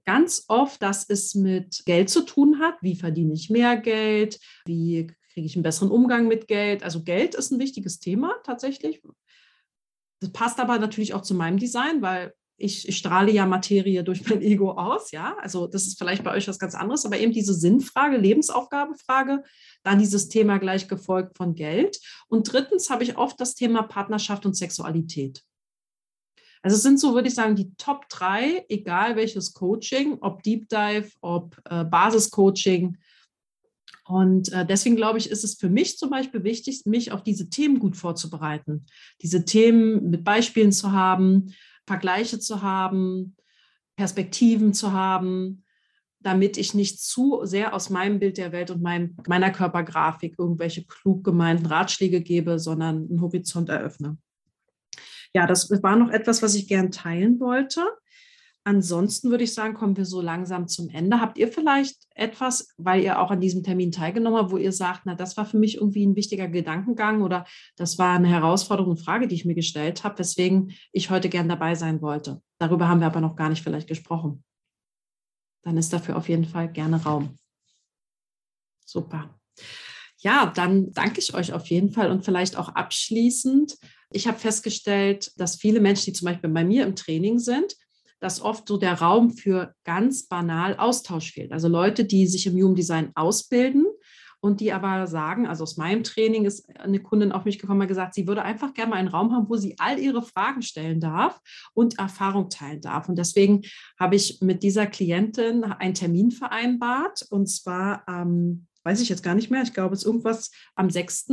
Ganz oft, dass es mit Geld zu tun hat. Wie verdiene ich mehr Geld? Wie kriege ich einen besseren Umgang mit Geld? Also Geld ist ein wichtiges Thema tatsächlich. Das passt aber natürlich auch zu meinem Design, weil ich, ich, strahle ja Materie durch mein Ego aus, ja. Also das ist vielleicht bei euch was ganz anderes, aber eben diese Sinnfrage, Lebensaufgabefrage, dann dieses Thema gleich gefolgt von Geld. Und drittens habe ich oft das Thema Partnerschaft und Sexualität. Also es sind so, würde ich sagen, die Top drei, egal welches Coaching, ob Deep Dive, ob äh, Basiscoaching. Und äh, deswegen glaube ich, ist es für mich zum Beispiel wichtig, mich auf diese Themen gut vorzubereiten, diese Themen mit Beispielen zu haben, Vergleiche zu haben, Perspektiven zu haben, damit ich nicht zu sehr aus meinem Bild der Welt und mein, meiner Körpergrafik irgendwelche klug gemeinten Ratschläge gebe, sondern einen Horizont eröffne. Ja, das war noch etwas, was ich gern teilen wollte. Ansonsten würde ich sagen, kommen wir so langsam zum Ende. Habt ihr vielleicht etwas, weil ihr auch an diesem Termin teilgenommen habt, wo ihr sagt, na, das war für mich irgendwie ein wichtiger Gedankengang oder das war eine herausfordernde Frage, die ich mir gestellt habe, weswegen ich heute gern dabei sein wollte. Darüber haben wir aber noch gar nicht vielleicht gesprochen. Dann ist dafür auf jeden Fall gerne Raum. Super. Ja, dann danke ich euch auf jeden Fall und vielleicht auch abschließend. Ich habe festgestellt, dass viele Menschen, die zum Beispiel bei mir im Training sind, dass oft so der Raum für ganz banal Austausch fehlt. Also Leute, die sich im Human Design ausbilden und die aber sagen, also aus meinem Training ist eine Kundin auf mich gekommen und gesagt, sie würde einfach gerne mal einen Raum haben, wo sie all ihre Fragen stellen darf und Erfahrung teilen darf. Und deswegen habe ich mit dieser Klientin einen Termin vereinbart und zwar am ähm, weiß ich jetzt gar nicht mehr, ich glaube, es ist irgendwas am 6.,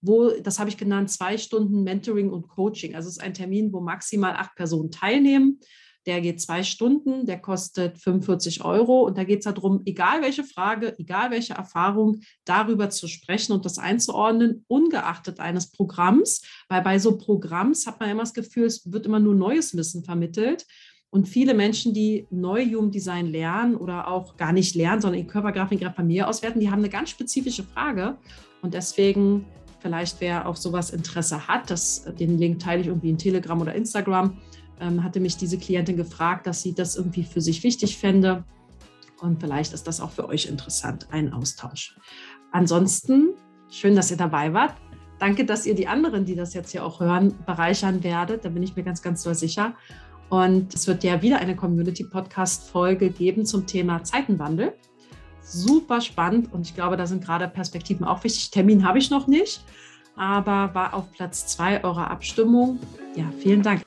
wo, das habe ich genannt, zwei Stunden Mentoring und Coaching. Also es ist ein Termin, wo maximal acht Personen teilnehmen. Der geht zwei Stunden, der kostet 45 Euro und da geht es darum, egal welche Frage, egal welche Erfahrung, darüber zu sprechen und das einzuordnen, ungeachtet eines Programms, weil bei so Programms hat man immer das Gefühl, es wird immer nur neues Wissen vermittelt. Und viele Menschen, die neu Human Design lernen oder auch gar nicht lernen, sondern in Körpergrafik ihrer Familie auswerten, die haben eine ganz spezifische Frage. Und deswegen, vielleicht wer auf sowas Interesse hat, das, den Link teile ich irgendwie in Telegram oder Instagram, ähm, hatte mich diese Klientin gefragt, dass sie das irgendwie für sich wichtig fände. Und vielleicht ist das auch für euch interessant, ein Austausch. Ansonsten, schön, dass ihr dabei wart. Danke, dass ihr die anderen, die das jetzt hier auch hören, bereichern werdet. Da bin ich mir ganz, ganz doll sicher. Und es wird ja wieder eine Community-Podcast-Folge geben zum Thema Zeitenwandel. Super spannend und ich glaube, da sind gerade Perspektiven auch wichtig. Termin habe ich noch nicht, aber war auf Platz zwei eurer Abstimmung. Ja, vielen Dank.